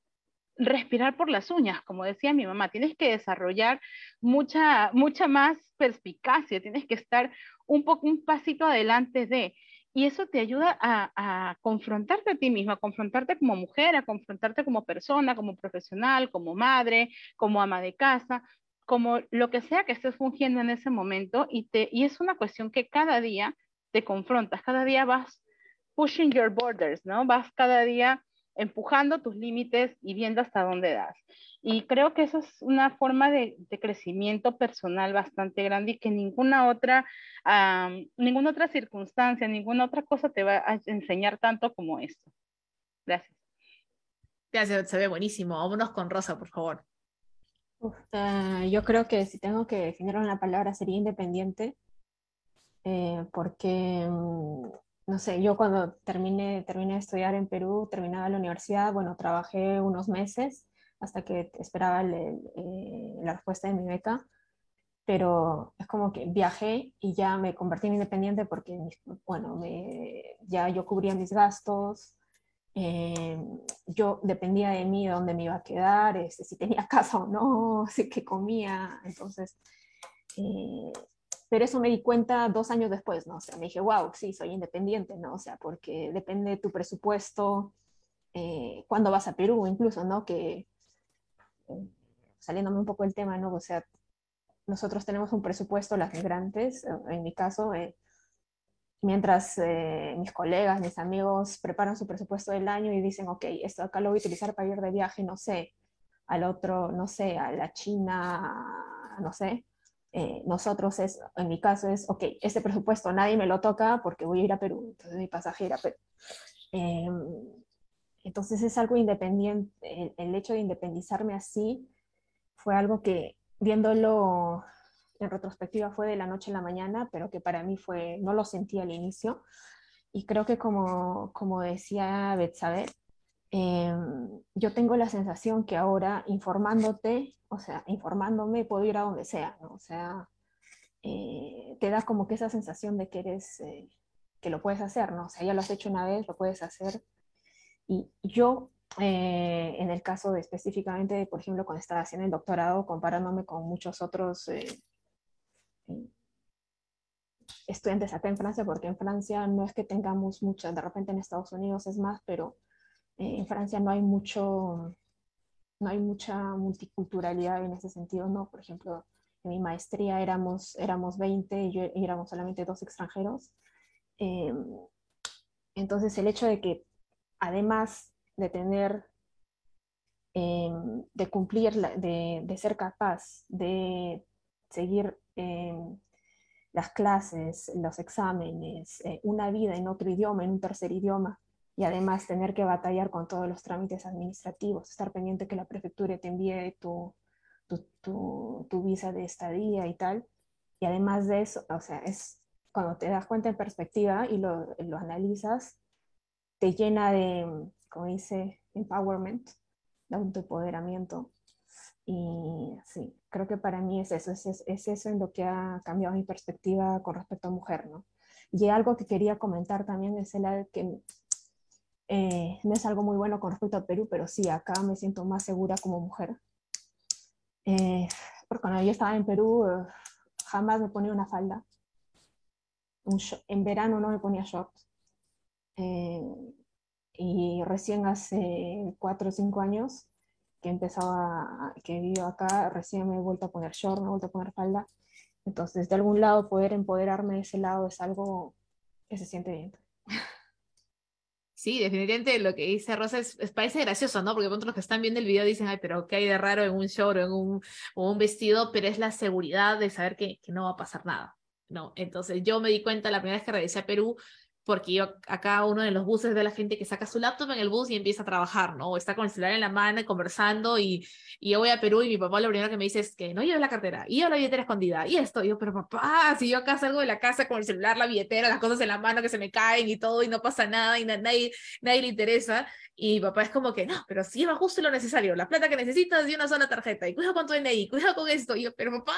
respirar por las uñas, como decía mi mamá, tienes que desarrollar mucha, mucha más perspicacia, tienes que estar un poco un pasito adelante de, y eso te ayuda a, a, confrontarte a ti misma, a confrontarte como mujer, a confrontarte como persona, como profesional, como madre, como ama de casa, como lo que sea que estés fungiendo en ese momento y, te, y es una cuestión que cada día te confrontas, cada día vas pushing your borders, ¿no? Vas cada día empujando tus límites y viendo hasta dónde das. Y creo que eso es una forma de, de crecimiento personal bastante grande y que ninguna otra, ninguna otra circunstancia, ninguna otra cosa te va a enseñar tanto como esto. Gracias. Gracias, se ve buenísimo. Vámonos con Rosa, por favor. Eh, yo creo que si tengo que definir una palabra sería independiente, eh, porque, mm, no sé, yo cuando terminé, terminé de estudiar en Perú, terminaba la universidad, bueno, trabajé unos meses hasta que esperaba eh, la respuesta de mi beca, pero es como que viajé y ya me convertí en independiente porque, bueno, ya yo cubría mis gastos, eh, yo dependía de mí de dónde me iba a quedar, este, si tenía casa o no, si qué comía, entonces, eh, pero eso me di cuenta dos años después, ¿no? O sea, me dije, wow, sí, soy independiente, ¿no? O sea, porque depende de tu presupuesto, eh, cuando vas a Perú incluso, ¿no? Que, saliéndome un poco del tema, ¿no? O sea, nosotros tenemos un presupuesto, las migrantes, en mi caso, mientras eh, mis colegas, mis amigos preparan su presupuesto del año y dicen, ok, esto acá lo voy a utilizar para ir de viaje, no sé, al otro, no sé, a la China, no sé. Eh, nosotros es, en mi caso es, ok, este presupuesto nadie me lo toca porque voy a ir a Perú, entonces mi pasaje a Perú. Em, entonces es algo independiente, el, el hecho de independizarme así fue algo que viéndolo en retrospectiva fue de la noche a la mañana, pero que para mí fue, no lo sentí al inicio. Y creo que como, como decía Betsabe, eh, yo tengo la sensación que ahora informándote, o sea, informándome, puedo ir a donde sea, ¿no? O sea, eh, te da como que esa sensación de que eres, eh, que lo puedes hacer, ¿no? O sea, ya lo has hecho una vez, lo puedes hacer. Y yo, eh, en el caso de específicamente, por ejemplo, cuando estaba haciendo el doctorado, comparándome con muchos otros estudiantes acá en Francia, porque en Francia no es que tengamos muchas, de repente en Estados Unidos es más, pero eh, en Francia no hay mucho, no hay mucha multiculturalidad en ese sentido, ¿no? Por ejemplo, en mi maestría éramos, éramos 20 y, yo, éramos solamente dos extranjeros. Eh, entonces el hecho de que además de tener, eh, de cumplir, de, de ser capaz de seguir las clases, los exámenes, eh, una vida en otro idioma, en un tercer idioma, y además tener que batallar con todos los trámites administrativos, estar pendiente que la prefectura te envíe tu, tu, tu, visa de estadía y tal. Y además de eso, o sea, es cuando te das cuenta en perspectiva y lo, lo analizas, te llena de, como dice, empowerment, de autoempoderamiento. Y sí, creo que para mí es eso, es, es, eso en lo que ha cambiado mi perspectiva con respecto a mujer, ¿no? Y algo que quería comentar también es el que eh, no es algo muy bueno con respecto a Perú, pero sí, acá me siento más segura como mujer. Eh, porque cuando yo estaba en Perú, eh, jamás me ponía una falda. en verano no me ponía shorts. y recién hace cuatro o cinco años que empezaba, que vivo acá, recién me he vuelto a poner short, me he vuelto a poner falda. Entonces, de algún lado, poder empoderarme de ese lado es algo que se siente bien. Sí, definitivamente lo que dice Rosa es, parece gracioso, ¿no? Porque pronto los que están viendo el video dicen, ay, pero ¿qué hay de raro en un short o en un, o un vestido? Pero es la seguridad de saber que, que no va a pasar nada, ¿no? Entonces yo me di cuenta la primera vez que regresé a Perú, porque yo acá uno de los buses de la gente que saca su laptop en el bus y empieza a trabajar, ¿no? O está con el celular en la mano conversando y, y yo voy a Perú y mi papá lo primero que me dice es que no lleve la cartera y yo la billetera escondida y esto, y yo, pero papá, si yo acá salgo de la casa con el celular, la billetera, las cosas en la mano que se me caen y todo y no pasa nada y nadie, nadie le interesa, y papá es como que, no, pero si lleva justo lo necesario, la plata que necesitas de una sola tarjeta, y cuidado con tu DNI, cuidado con esto, y yo, pero papá,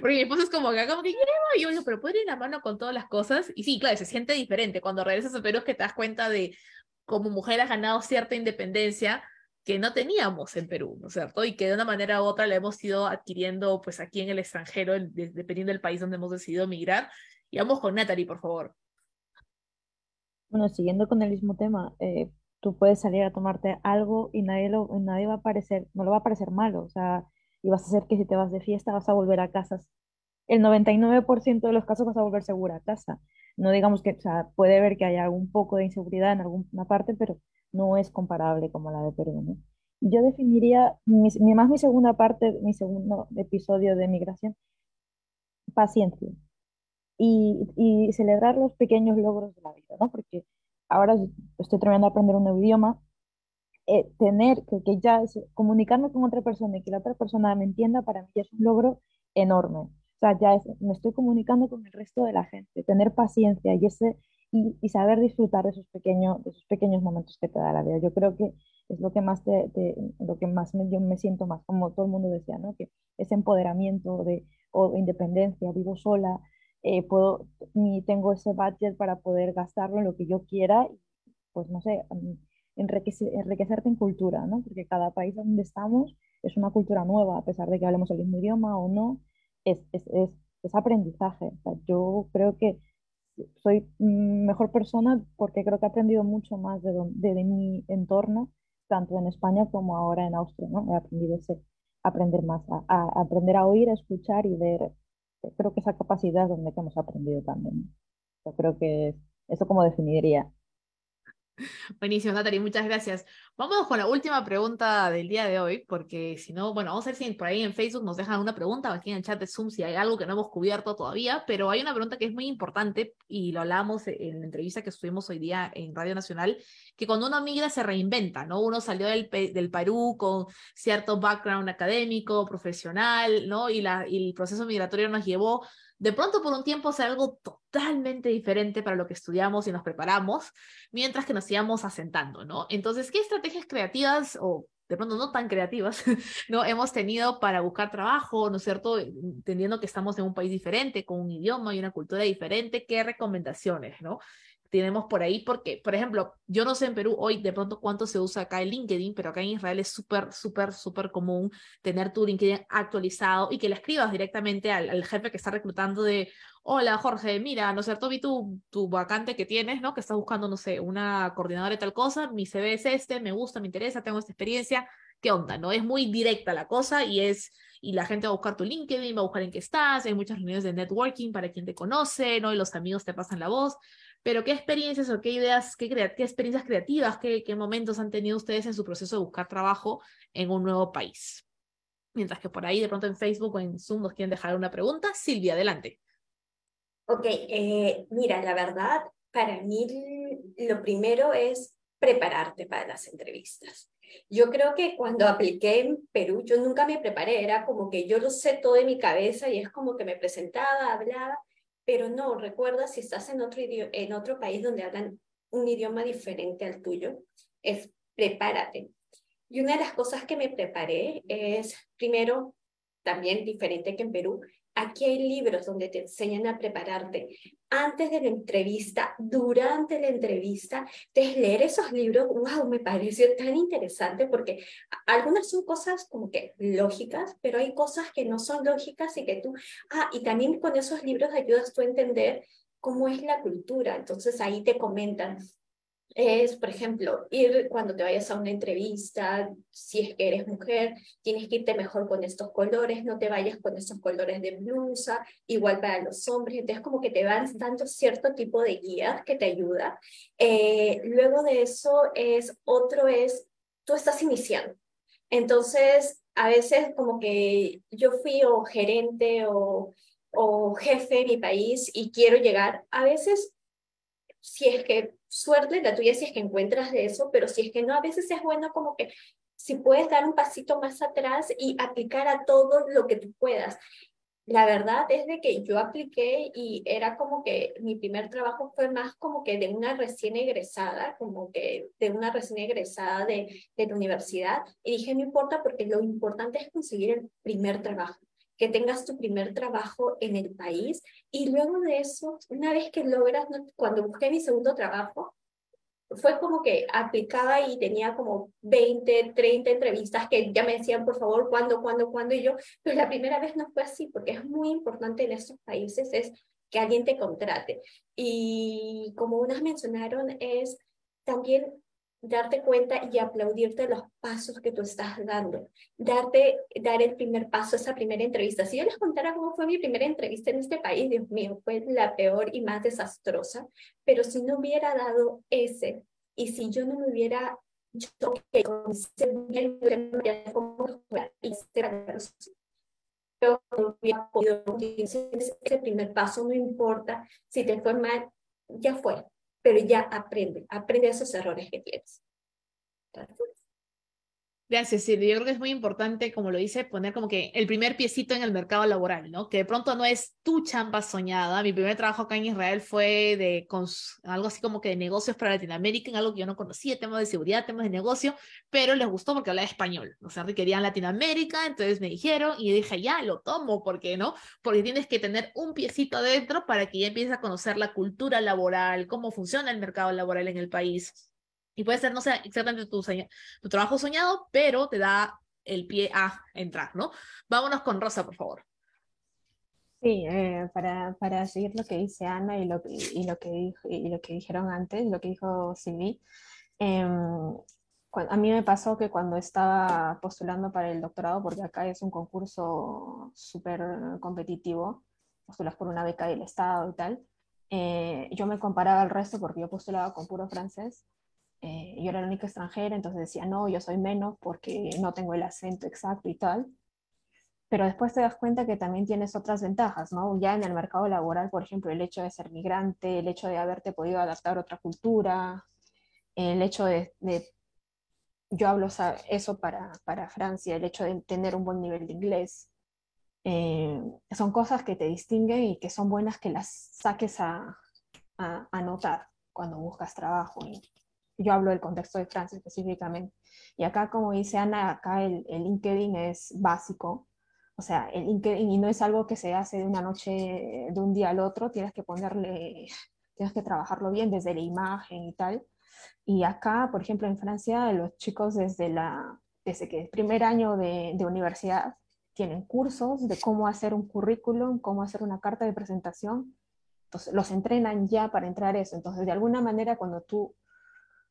porque mi esposo es como que, como que lleva, y yo pero puede ir en la mano con todas las cosas, y sí, claro, se siente diferente cuando regresas a Perú es que te das cuenta de como mujer has ganado cierta independencia que no teníamos en Perú, ¿no es cierto? Y que de una manera u otra la hemos ido adquiriendo pues aquí en el extranjero, dependiendo del país donde hemos decidido emigrar. Y vamos con Natalie, por favor. Bueno, siguiendo con el mismo tema, eh, tú puedes salir a tomarte algo y nadie, lo, nadie va a parecer, no lo va a parecer malo, o sea, y vas a hacer que si te vas de fiesta vas a volver a casa. El 99% de los casos vas a volver segura a casa. No digamos que, o sea, puede ver que haya algún poco de inseguridad en alguna parte, pero no es comparable como la de Perú, ¿no? Yo definiría, mi, más mi segunda parte, mi segundo episodio de migración, paciencia. Y, y celebrar los pequeños logros de la vida, ¿no? Porque ahora estoy terminando de aprender un nuevo idioma, eh, tener que, que ya comunicarme con otra persona y que la otra persona me entienda, para mí es un logro enorme. O sea, ya me estoy comunicando con el resto de la gente, tener paciencia y, ese, y, saber disfrutar de esos, pequeños, de esos pequeños momentos que te da la vida. Yo creo que es lo que más, te, lo que más me, yo me siento más, como todo el mundo decía, ¿no? que ese empoderamiento de, o independencia, vivo sola, eh, puedo, ni tengo ese budget para poder gastarlo en lo que yo quiera, pues no sé, mm, enriquecerte en cultura, ¿no? Porque cada país donde estamos es una cultura nueva, a pesar de que hablemos el mismo idioma o no, es, es, es, aprendizaje. yo creo que soy mejor persona porque creo que he aprendido mucho más de, de, mi entorno, tanto en España como ahora en Austria, ¿no? He aprendido ese, aprender más, a, a aprender a oír, a escuchar y ver creo que esa capacidad es donde hemos aprendido también. Yo creo que eso como definiría Buenísimo, Natalie, muchas gracias. Vamos con la última pregunta del día de hoy, porque si no, bueno, vamos a ver si por ahí en Facebook nos dejan una pregunta, aquí en el chat de Zoom si hay algo que no hemos cubierto todavía, pero hay una pregunta que es muy importante y lo hablábamos en la entrevista que estuvimos hoy día en Radio Nacional, que cuando uno migra se reinventa, ¿no? Uno salió del, del Perú con cierto background académico, profesional, ¿no? Y, la, y el proceso migratorio nos llevó de pronto por un tiempo hacer algo totalmente diferente para lo que estudiamos y nos preparamos, mientras que nos íbamos asentando, ¿no? Entonces, ¿qué estrategias creativas o de pronto no tan creativas, ¿no? Hemos tenido para buscar trabajo, ¿no es cierto? Entendiendo que estamos en un país diferente, con un idioma y una cultura diferente, ¿qué recomendaciones, ¿no? Tenemos por ahí, porque, por ejemplo, yo no sé en Perú hoy de pronto cuánto se usa acá el LinkedIn, pero acá en Israel es súper, súper, súper común tener tu LinkedIn actualizado y que le escribas directamente al, jefe que está reclutando de, hola Jorge, mira, ¿no es cierto? Vi tu, tu vacante que tienes, ¿no? Que estás buscando, no sé, una coordinadora de tal cosa, mi CV es este, me gusta, me interesa, tengo esta experiencia, ¿qué onda? ¿No? Es muy directa la cosa y es y la gente va a buscar tu LinkedIn, va a buscar en qué estás, hay muchas reuniones de networking para quien te conoce, ¿no? Y los amigos te pasan la voz. Pero ¿qué experiencias o qué ideas, qué, qué experiencias creativas, qué, qué momentos han tenido ustedes en su proceso de buscar trabajo en un nuevo país? Mientras que por ahí de pronto en Facebook o en Zoom nos quieren dejar una pregunta. Silvia, adelante. Ok, eh, mira, la verdad, para mí lo primero es prepararte para las entrevistas. Yo creo que cuando apliqué en Perú, yo nunca me preparé, era como que yo lo sé todo en mi cabeza y es como que me presentaba, hablaba, pero no, recuerda si estás en otro, en otro país donde hablan un idioma diferente al tuyo, es prepárate. Y una de las cosas que me preparé es, primero, también diferente que en Perú, Aquí hay libros donde te enseñan a prepararte antes de la entrevista, durante la entrevista. Entonces, leer esos libros, wow, me pareció tan interesante porque algunas son cosas como que lógicas, pero hay cosas que no son lógicas y que tú, ah, y también con esos libros ayudas tú a entender cómo es la cultura. Entonces, ahí te comentan, es, por ejemplo, ir cuando te vayas a una entrevista, si es que eres mujer, tienes que irte mejor con estos colores, no te vayas con estos colores de blusa, igual para los hombres, entonces como que te van dando cierto tipo de guías que te ayuda. Eh, luego de eso es, otro es, tú estás iniciando. Entonces, a veces como que yo fui o gerente o, o jefe de mi país y quiero llegar, a veces si es que suerte la tuya si es que encuentras de eso, pero si es que no, a veces es bueno como que si puedes dar un pasito más atrás y aplicar a todo lo que tú puedas. La verdad es de que yo apliqué y era como que mi primer trabajo fue más como que de una recién egresada, como que de una recién egresada de, de la universidad. Y dije, no importa porque lo importante es conseguir el primer trabajo que tengas tu primer trabajo en el país y luego de eso, una vez que logras, cuando busqué mi segundo trabajo, fue como que aplicaba y tenía como 20, 30 entrevistas que ya me decían, por favor, ¿cuándo, cuándo, cuándo? Y yo, pero la primera vez no fue así, porque es muy importante en estos países es que alguien te contrate. Y como unas mencionaron, es también darte cuenta y aplaudirte los pasos que tú estás dando, darte, dar el primer paso, esa primera entrevista. Si yo les contara cómo fue mi primera entrevista en este país, Dios mío, fue la peor y más desastrosa, pero si no hubiera dado ese, y si yo no me hubiera yo que hubiera podido ese primer paso, no importa si te fue mal, ya fue, pero ya aprende, aprende esos errores que tienes. Gracias, Silvia. Yo creo que es muy importante, como lo dice, poner como que el primer piecito en el mercado laboral, ¿no? Que de pronto no es tu chamba soñada. Mi primer trabajo acá en Israel fue de algo así como que de negocios para Latinoamérica, en algo que yo no conocía, temas de seguridad, temas de negocio, pero les gustó porque hablaba español. O sea, querían Latinoamérica, entonces me dijeron y dije, ya, lo tomo, ¿por qué no? Porque tienes que tener un piecito adentro para que ya empieces a conocer la cultura laboral, cómo funciona el mercado laboral en el país. Y puede ser, no sé, exactamente tu, tu trabajo soñado, pero te da el pie a entrar, ¿no? Vámonos con Rosa, por favor. Sí, eh, para, para, seguir lo que dice Ana y lo, y lo, que, dijo, y lo que dijeron antes, lo que dijo Cindy, em, a mí me pasó que cuando estaba postulando para el doctorado, porque acá es un concurso súper competitivo, postulas por una beca del Estado y tal, eh, yo me comparaba al resto porque yo postulaba con puro francés eh, yo era la única extranjera, entonces decía, no, yo soy menos porque no tengo el acento exacto y tal. Pero después te das cuenta que también tienes otras ventajas, ¿no? Ya en el mercado laboral, por ejemplo, el hecho de ser migrante, el hecho de haberte podido adaptar a otra cultura, el hecho de, yo hablo eso para, para, Francia, el hecho de tener un buen nivel de inglés, eh, son cosas que te distinguen y que son buenas que las saques a, a, notar cuando buscas trabajo yo hablo del contexto de Francia específicamente. Y acá, como dice Ana, acá el, el, LinkedIn es básico. O sea, el LinkedIn y no es algo que se hace de una noche, de un día al otro, tienes que ponerle, tienes que trabajarlo bien desde la imagen y tal. Y acá, por ejemplo, en Francia, los chicos desde, la, desde que el primer año de, de universidad tienen cursos de cómo hacer un currículum, cómo hacer una carta de presentación. Entonces, los entrenan ya para entrar eso. Entonces, de alguna manera, cuando tú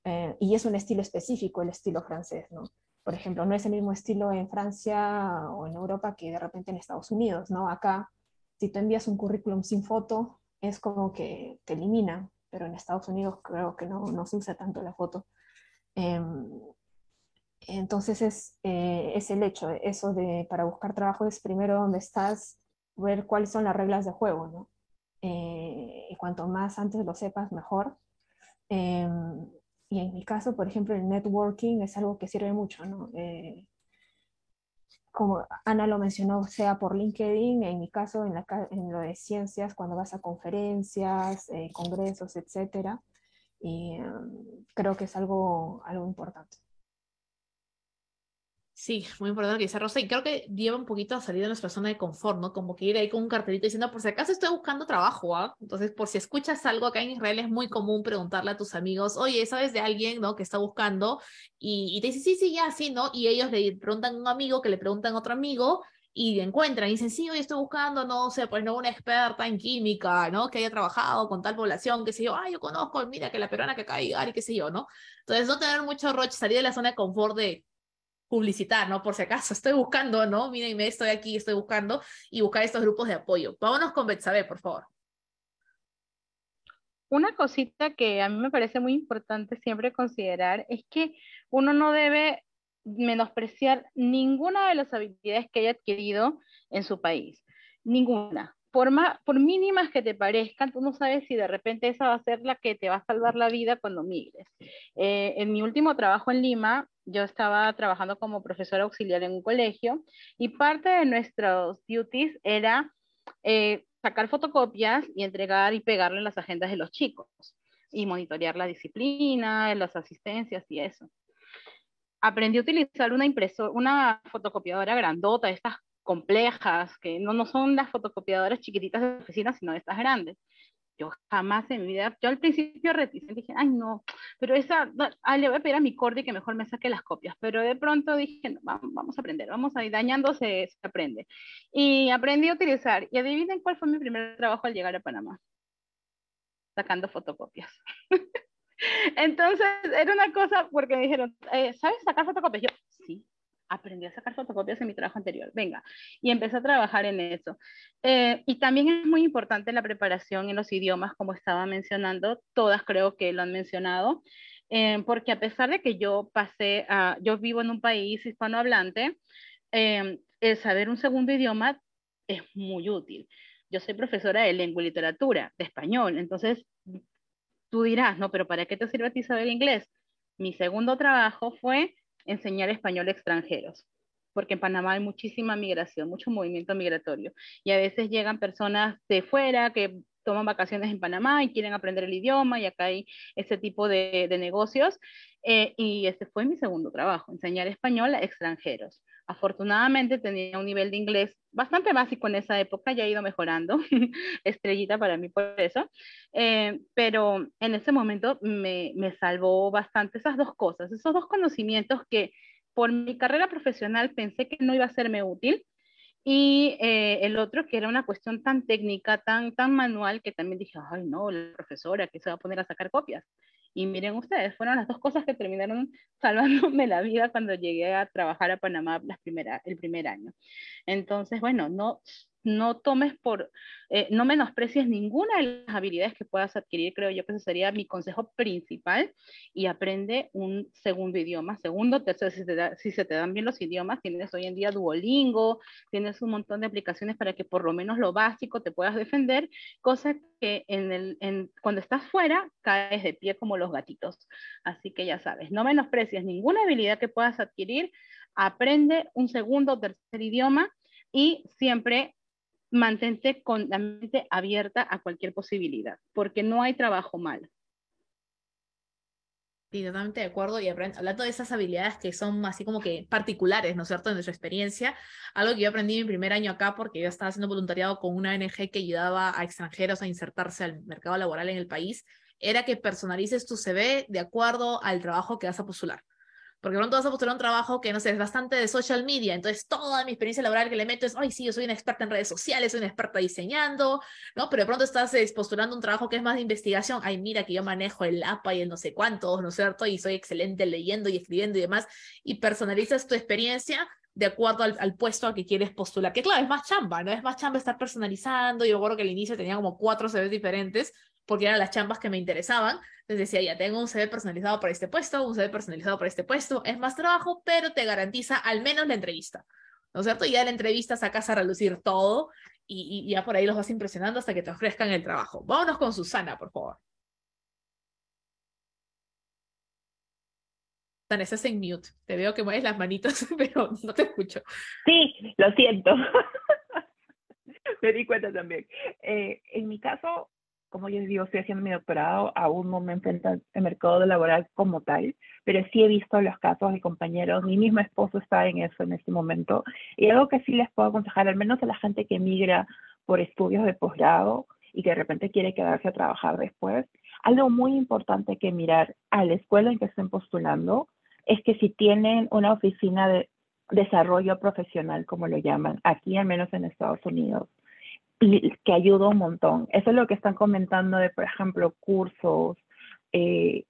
eh, y es un estilo específico, el estilo francés, ¿no? Por ejemplo, no es el mismo estilo en Francia o en Europa que de repente en Estados Unidos, ¿no? Acá, si tú envías un currículum sin foto, es como que te eliminan, pero en Estados Unidos creo que no, no se usa tanto la foto. Em, entonces es, eh, es el hecho, eso de para buscar trabajo es primero donde estás, ver cuáles son las reglas de juego, ¿no? Eh, y cuanto más antes lo sepas, mejor. Em, y en mi caso, por ejemplo, el networking es algo que sirve mucho, ¿no? Eh, como Ana lo mencionó, sea por LinkedIn, en mi caso, en, la, en lo de ciencias, cuando vas a conferencias, eh, congresos, etcétera, y em, creo que es algo, algo importante. Sí, muy importante que dice Rosa, y creo que lleva un poquito a salir de nuestra zona de confort, ¿no? Como que ir ahí con un cartelito diciendo, por si acaso estoy buscando trabajo, ¿ah? Entonces, por si escuchas algo acá en Israel, es muy común preguntarle a tus amigos, oye, ¿sabes de alguien, ¿no? Que está buscando, y, te dice, sí, sí, ya, sí, ¿no? Y ellos le preguntan a un amigo, que le preguntan a otro amigo, y encuentran, y dicen, sí, hoy estoy buscando, no sé, pues no, una experta en química, ¿no? Que haya trabajado con tal población, qué sé yo, ah, yo conozco, mira, que la peruana que acaba de llegar, y qué sé yo, ¿no? Entonces, no tener mucho roche, salir de la zona de confort de publicitar, ¿no? Por si acaso, estoy buscando, ¿no? Mírenme, estoy aquí, estoy buscando y buscar estos grupos de apoyo. Vámonos con Betsabe, por favor. Una cosita que a mí me parece muy importante siempre considerar es que uno no debe menospreciar ninguna de las habilidades que haya adquirido en su país. Ninguna. Por, mínimas que te parezcan, tú no sabes si de repente esa va a ser la que te va a salvar la vida cuando migres. Eh, en mi último trabajo en Lima, yo estaba trabajando como profesora auxiliar en un colegio y parte de nuestros duties era eh, sacar fotocopias y entregar y pegarle las agendas de los chicos y monitorear la disciplina, las asistencias y eso. Aprendí a utilizar una impresora, una fotocopiadora grandota, estas complejas, que no, no son las fotocopiadoras chiquititas de oficina, sino estas grandes yo jamás en mi vida, yo al principio reticente dije, ay no, pero esa, ah, le voy a pedir a mi corte que mejor me saque las copias, pero de pronto dije, vamos, vamos, a aprender, vamos a ir dañándose, se aprende. Y aprendí a utilizar, y adivinen cuál fue mi primer trabajo al llegar a Panamá, sacando fotocopias. Entonces, era una cosa, porque me dijeron, eh, ¿sabes sacar fotocopias? Yo, sí, aprendí a sacar fotocopias en mi trabajo anterior, venga, y empecé a trabajar en eso. Eh, y también es muy importante la preparación en los idiomas, como estaba mencionando, todas creo que lo han mencionado, eh, porque a pesar de que yo pasé a, yo vivo en un país hispanohablante, eh, el saber un segundo idioma es muy útil. Yo soy profesora de lengua y literatura, de español, entonces tú dirás, no, pero ¿para qué te sirve a ti saber inglés? Mi segundo trabajo fue enseñar español a extranjeros, porque en Panamá hay muchísima migración, mucho movimiento migratorio, y a veces llegan personas de fuera que toman vacaciones en Panamá y quieren aprender el idioma, y acá hay ese tipo de, negocios, eh, y ese fue mi segundo trabajo, enseñar español a extranjeros. Afortunadamente tenía un nivel de inglés bastante básico en esa época, ya ha ido mejorando, estrellita para mí por eso, eh, pero en ese momento me, me salvó bastante esas dos cosas, esos dos conocimientos que por mi carrera profesional pensé que no iba a serme útil, y eh, el otro que era una cuestión tan técnica, tan, tan manual, que también dije, ay no, la profesora que se va a poner a sacar copias. Y miren ustedes, fueron las dos cosas que terminaron salvándome la vida cuando llegué a trabajar a Panamá las primera, el primer año. Entonces, bueno, no, no tomes por, eh, no menosprecies ninguna de las habilidades que puedas adquirir, creo yo que ese sería mi consejo principal, y aprende un segundo idioma, segundo, tercero, si, si se te dan bien los idiomas, tienes hoy en día Duolingo, tienes un montón de aplicaciones para que por lo menos lo básico te puedas defender, cosa que en el, cuando estás fuera caes de pie como los gatitos. Así que ya sabes, no menosprecies ninguna habilidad que puedas adquirir, aprende un segundo o tercer idioma y siempre mantente con la mente abierta a cualquier posibilidad, porque no hay trabajo mal. Sí, totalmente de acuerdo. Y hablando de esas habilidades que son así como que particulares, ¿no es cierto?, de nuestra experiencia, algo que yo aprendí en mi primer año acá, porque yo estaba haciendo voluntariado con una ONG que ayudaba a extranjeros a insertarse al mercado laboral en el país, era que personalices tu CV de acuerdo al trabajo que vas a postular porque pronto vas a postular un trabajo que, no sé, es bastante de social media, entonces toda mi experiencia laboral que le meto es, ay, sí, yo soy una experta en redes sociales, soy una experta diseñando, ¿no? Pero de pronto estás eh, postulando un trabajo que es más de investigación, ay, mira que yo manejo el APA y el no sé cuántos, ¿no es cierto? Y soy excelente leyendo y escribiendo y demás, y personalizas tu experiencia de acuerdo al, puesto al que quieres postular. Que claro, es más chamba, ¿no? Es más chamba estar personalizando. Yo recuerdo que al inicio tenía como cuatro CVs diferentes, porque eran las chambas que me interesaban. Entonces decía, ya tengo un CV personalizado para este puesto, un CV personalizado para este puesto, es más trabajo, pero te garantiza al menos la entrevista, ¿no es cierto? Y ya la entrevista sacas a relucir todo y, y ya por ahí los vas impresionando hasta que te ofrezcan el trabajo. Vámonos con Susana, por favor. Sana, estás en mute. Te veo que mueves las manitos, pero no te escucho. Sí, lo siento. Me di cuenta también. Eh, en mi caso, como yo digo, estoy haciendo mi doctorado, aún no me enfrento al mercado laboral como tal, pero sí he visto los casos de compañeros, mi mismo esposo está en eso en este momento, y algo que sí les puedo aconsejar, al menos a la gente que migra por estudios de posgrado y que de repente quiere quedarse a trabajar después, algo muy importante que mirar a la escuela en que estén postulando es que si tienen una oficina de desarrollo profesional, como lo llaman, aquí al menos en Estados Unidos, que ayuda un montón. Eso es lo que están comentando de, por ejemplo, cursos, eh,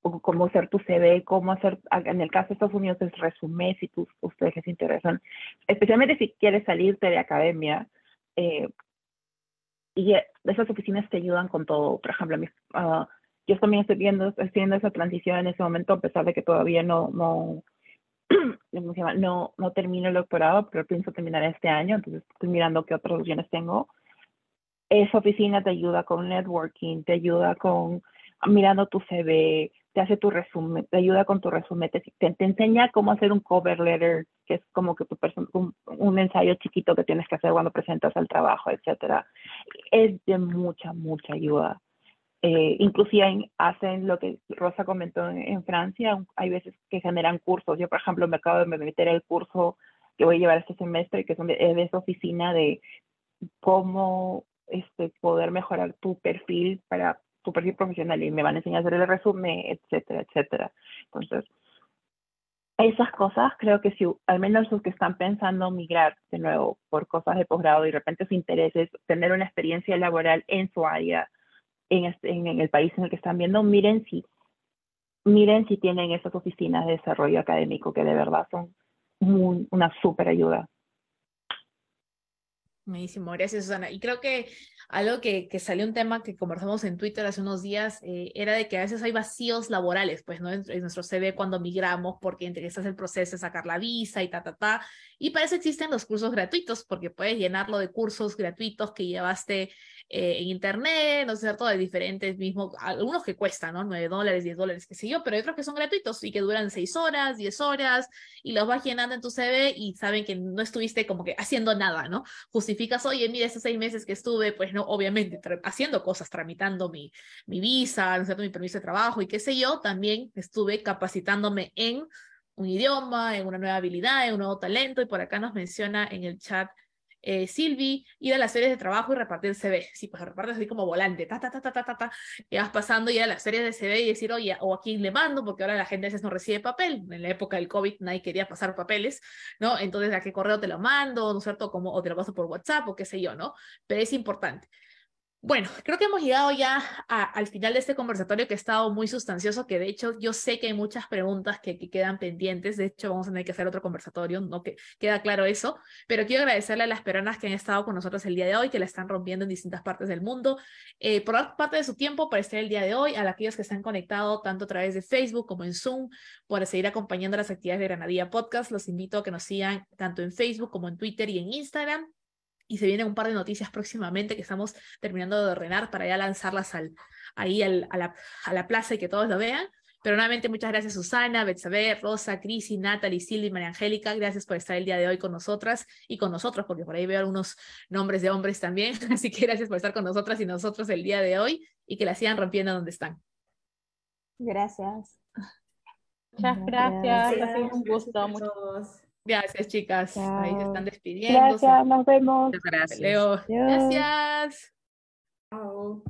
cómo hacer tu CV, cómo hacer, en el caso de Estados Unidos, el resumen, si tú, ustedes les interesan, especialmente si quieres salirte de academia. Eh, y esas oficinas te ayudan con todo. Por ejemplo, uh, yo también estoy viendo, viendo esa transición en ese momento, a pesar de que todavía no, no, no, no termino el doctorado, pero pienso terminar este año, entonces estoy mirando qué otras opciones tengo. Esa oficina te ayuda con networking, te ayuda con mirando tu CV, te hace tu resumen, te ayuda con tu resumen, te, enseña cómo hacer un cover letter, que es como que tu un, un, ensayo chiquito que tienes que hacer cuando presentas al trabajo, etcétera. Es de mucha, mucha ayuda. Eh, inclusive hacen lo que Rosa comentó en, Francia, hay veces que generan cursos. Yo, por ejemplo, me acabo de meter el curso que voy a llevar este semestre, que es de, esa oficina de cómo este, poder mejorar tu perfil para tu perfil profesional y me van a enseñar a hacer el resumen, etcétera, etcétera. Entonces, esas cosas creo que si al menos los que están pensando migrar de nuevo por cosas de posgrado y de repente su interés es tener una experiencia laboral en su área, este, en, en, el país en el que están viendo, miren si, miren si tienen esas oficinas de desarrollo académico que de verdad son una súper ayuda. Buenísimo, gracias Susana. Y creo que algo que, que, salió un tema que conversamos en Twitter hace unos días eh, era de que a veces hay vacíos laborales, pues, ¿no? En, nuestro CV cuando migramos, porque interesas el proceso de sacar la visa y ta, ta, ta. Y para eso existen los cursos gratuitos, porque puedes llenarlo de cursos gratuitos que llevaste eh, en internet, no sé, cierto, de diferentes mismos, algunos que cuestan, ¿no? 9 dólares, 10 dólares, qué sé yo, pero hay otros que son gratuitos y que duran 6 horas, 10 horas, y los vas llenando en tu CV y saben que no estuviste como que haciendo nada, ¿no? Justificas, oye, mira, esos seis meses que estuve, pues no, obviamente, haciendo cosas, tramitando mi, mi visa, ¿no cierto? Mi permiso de trabajo y qué sé yo, también estuve capacitándome en un idioma, en una nueva habilidad, en un nuevo talento, y por acá nos menciona en el chat eh, Silvi, ir a las series de trabajo y repartir CV. Sí, pues repartes así como volante, ta, ta, ta, ta, ta, ta, ta, y vas pasando ya a las series de CV y decir, oye, o a quién le mando, porque ahora la gente a veces no recibe papel. En la época del COVID nadie quería pasar papeles, ¿no? Entonces, ¿a qué correo te lo mando? ¿No es cierto? Como, o te lo paso por WhatsApp o qué sé yo, ¿no? Pero es importante. Bueno, creo que hemos llegado ya al final de este conversatorio que ha estado muy sustancioso, que de hecho yo sé que hay muchas preguntas que, quedan pendientes, de hecho vamos a tener que hacer otro conversatorio, no que queda claro eso, pero quiero agradecerle a las peruanas que han estado con nosotros el día de hoy, que la están rompiendo en distintas partes del mundo, eh, por dar parte de su tiempo para estar el día de hoy, a aquellos que están conectados tanto a través de Facebook como en Zoom, por seguir acompañando las actividades de Granadilla Podcast, los invito a que nos sigan tanto en Facebook como en Twitter y en Instagram y se vienen un par de noticias próximamente que estamos terminando de ordenar para ya lanzarlas al, ahí al, a, la, a, la, plaza y que todos lo vean. Pero nuevamente muchas gracias Susana, Betsabe, Rosa, Crisi, Natalie, Silvia María Angélica. Gracias por estar el día de hoy con nosotras y con nosotros, porque por ahí veo algunos nombres de hombres también. Así que gracias por estar con nosotras y nosotros el día de hoy y que la sigan rompiendo donde están. Gracias. Muchas gracias. gracias. Ha sido un gusto. Muchos. Gracias, chicas. Ahí se están despidiendo. Gracias, nos vemos. Gracias. Leo. Gracias. Chao.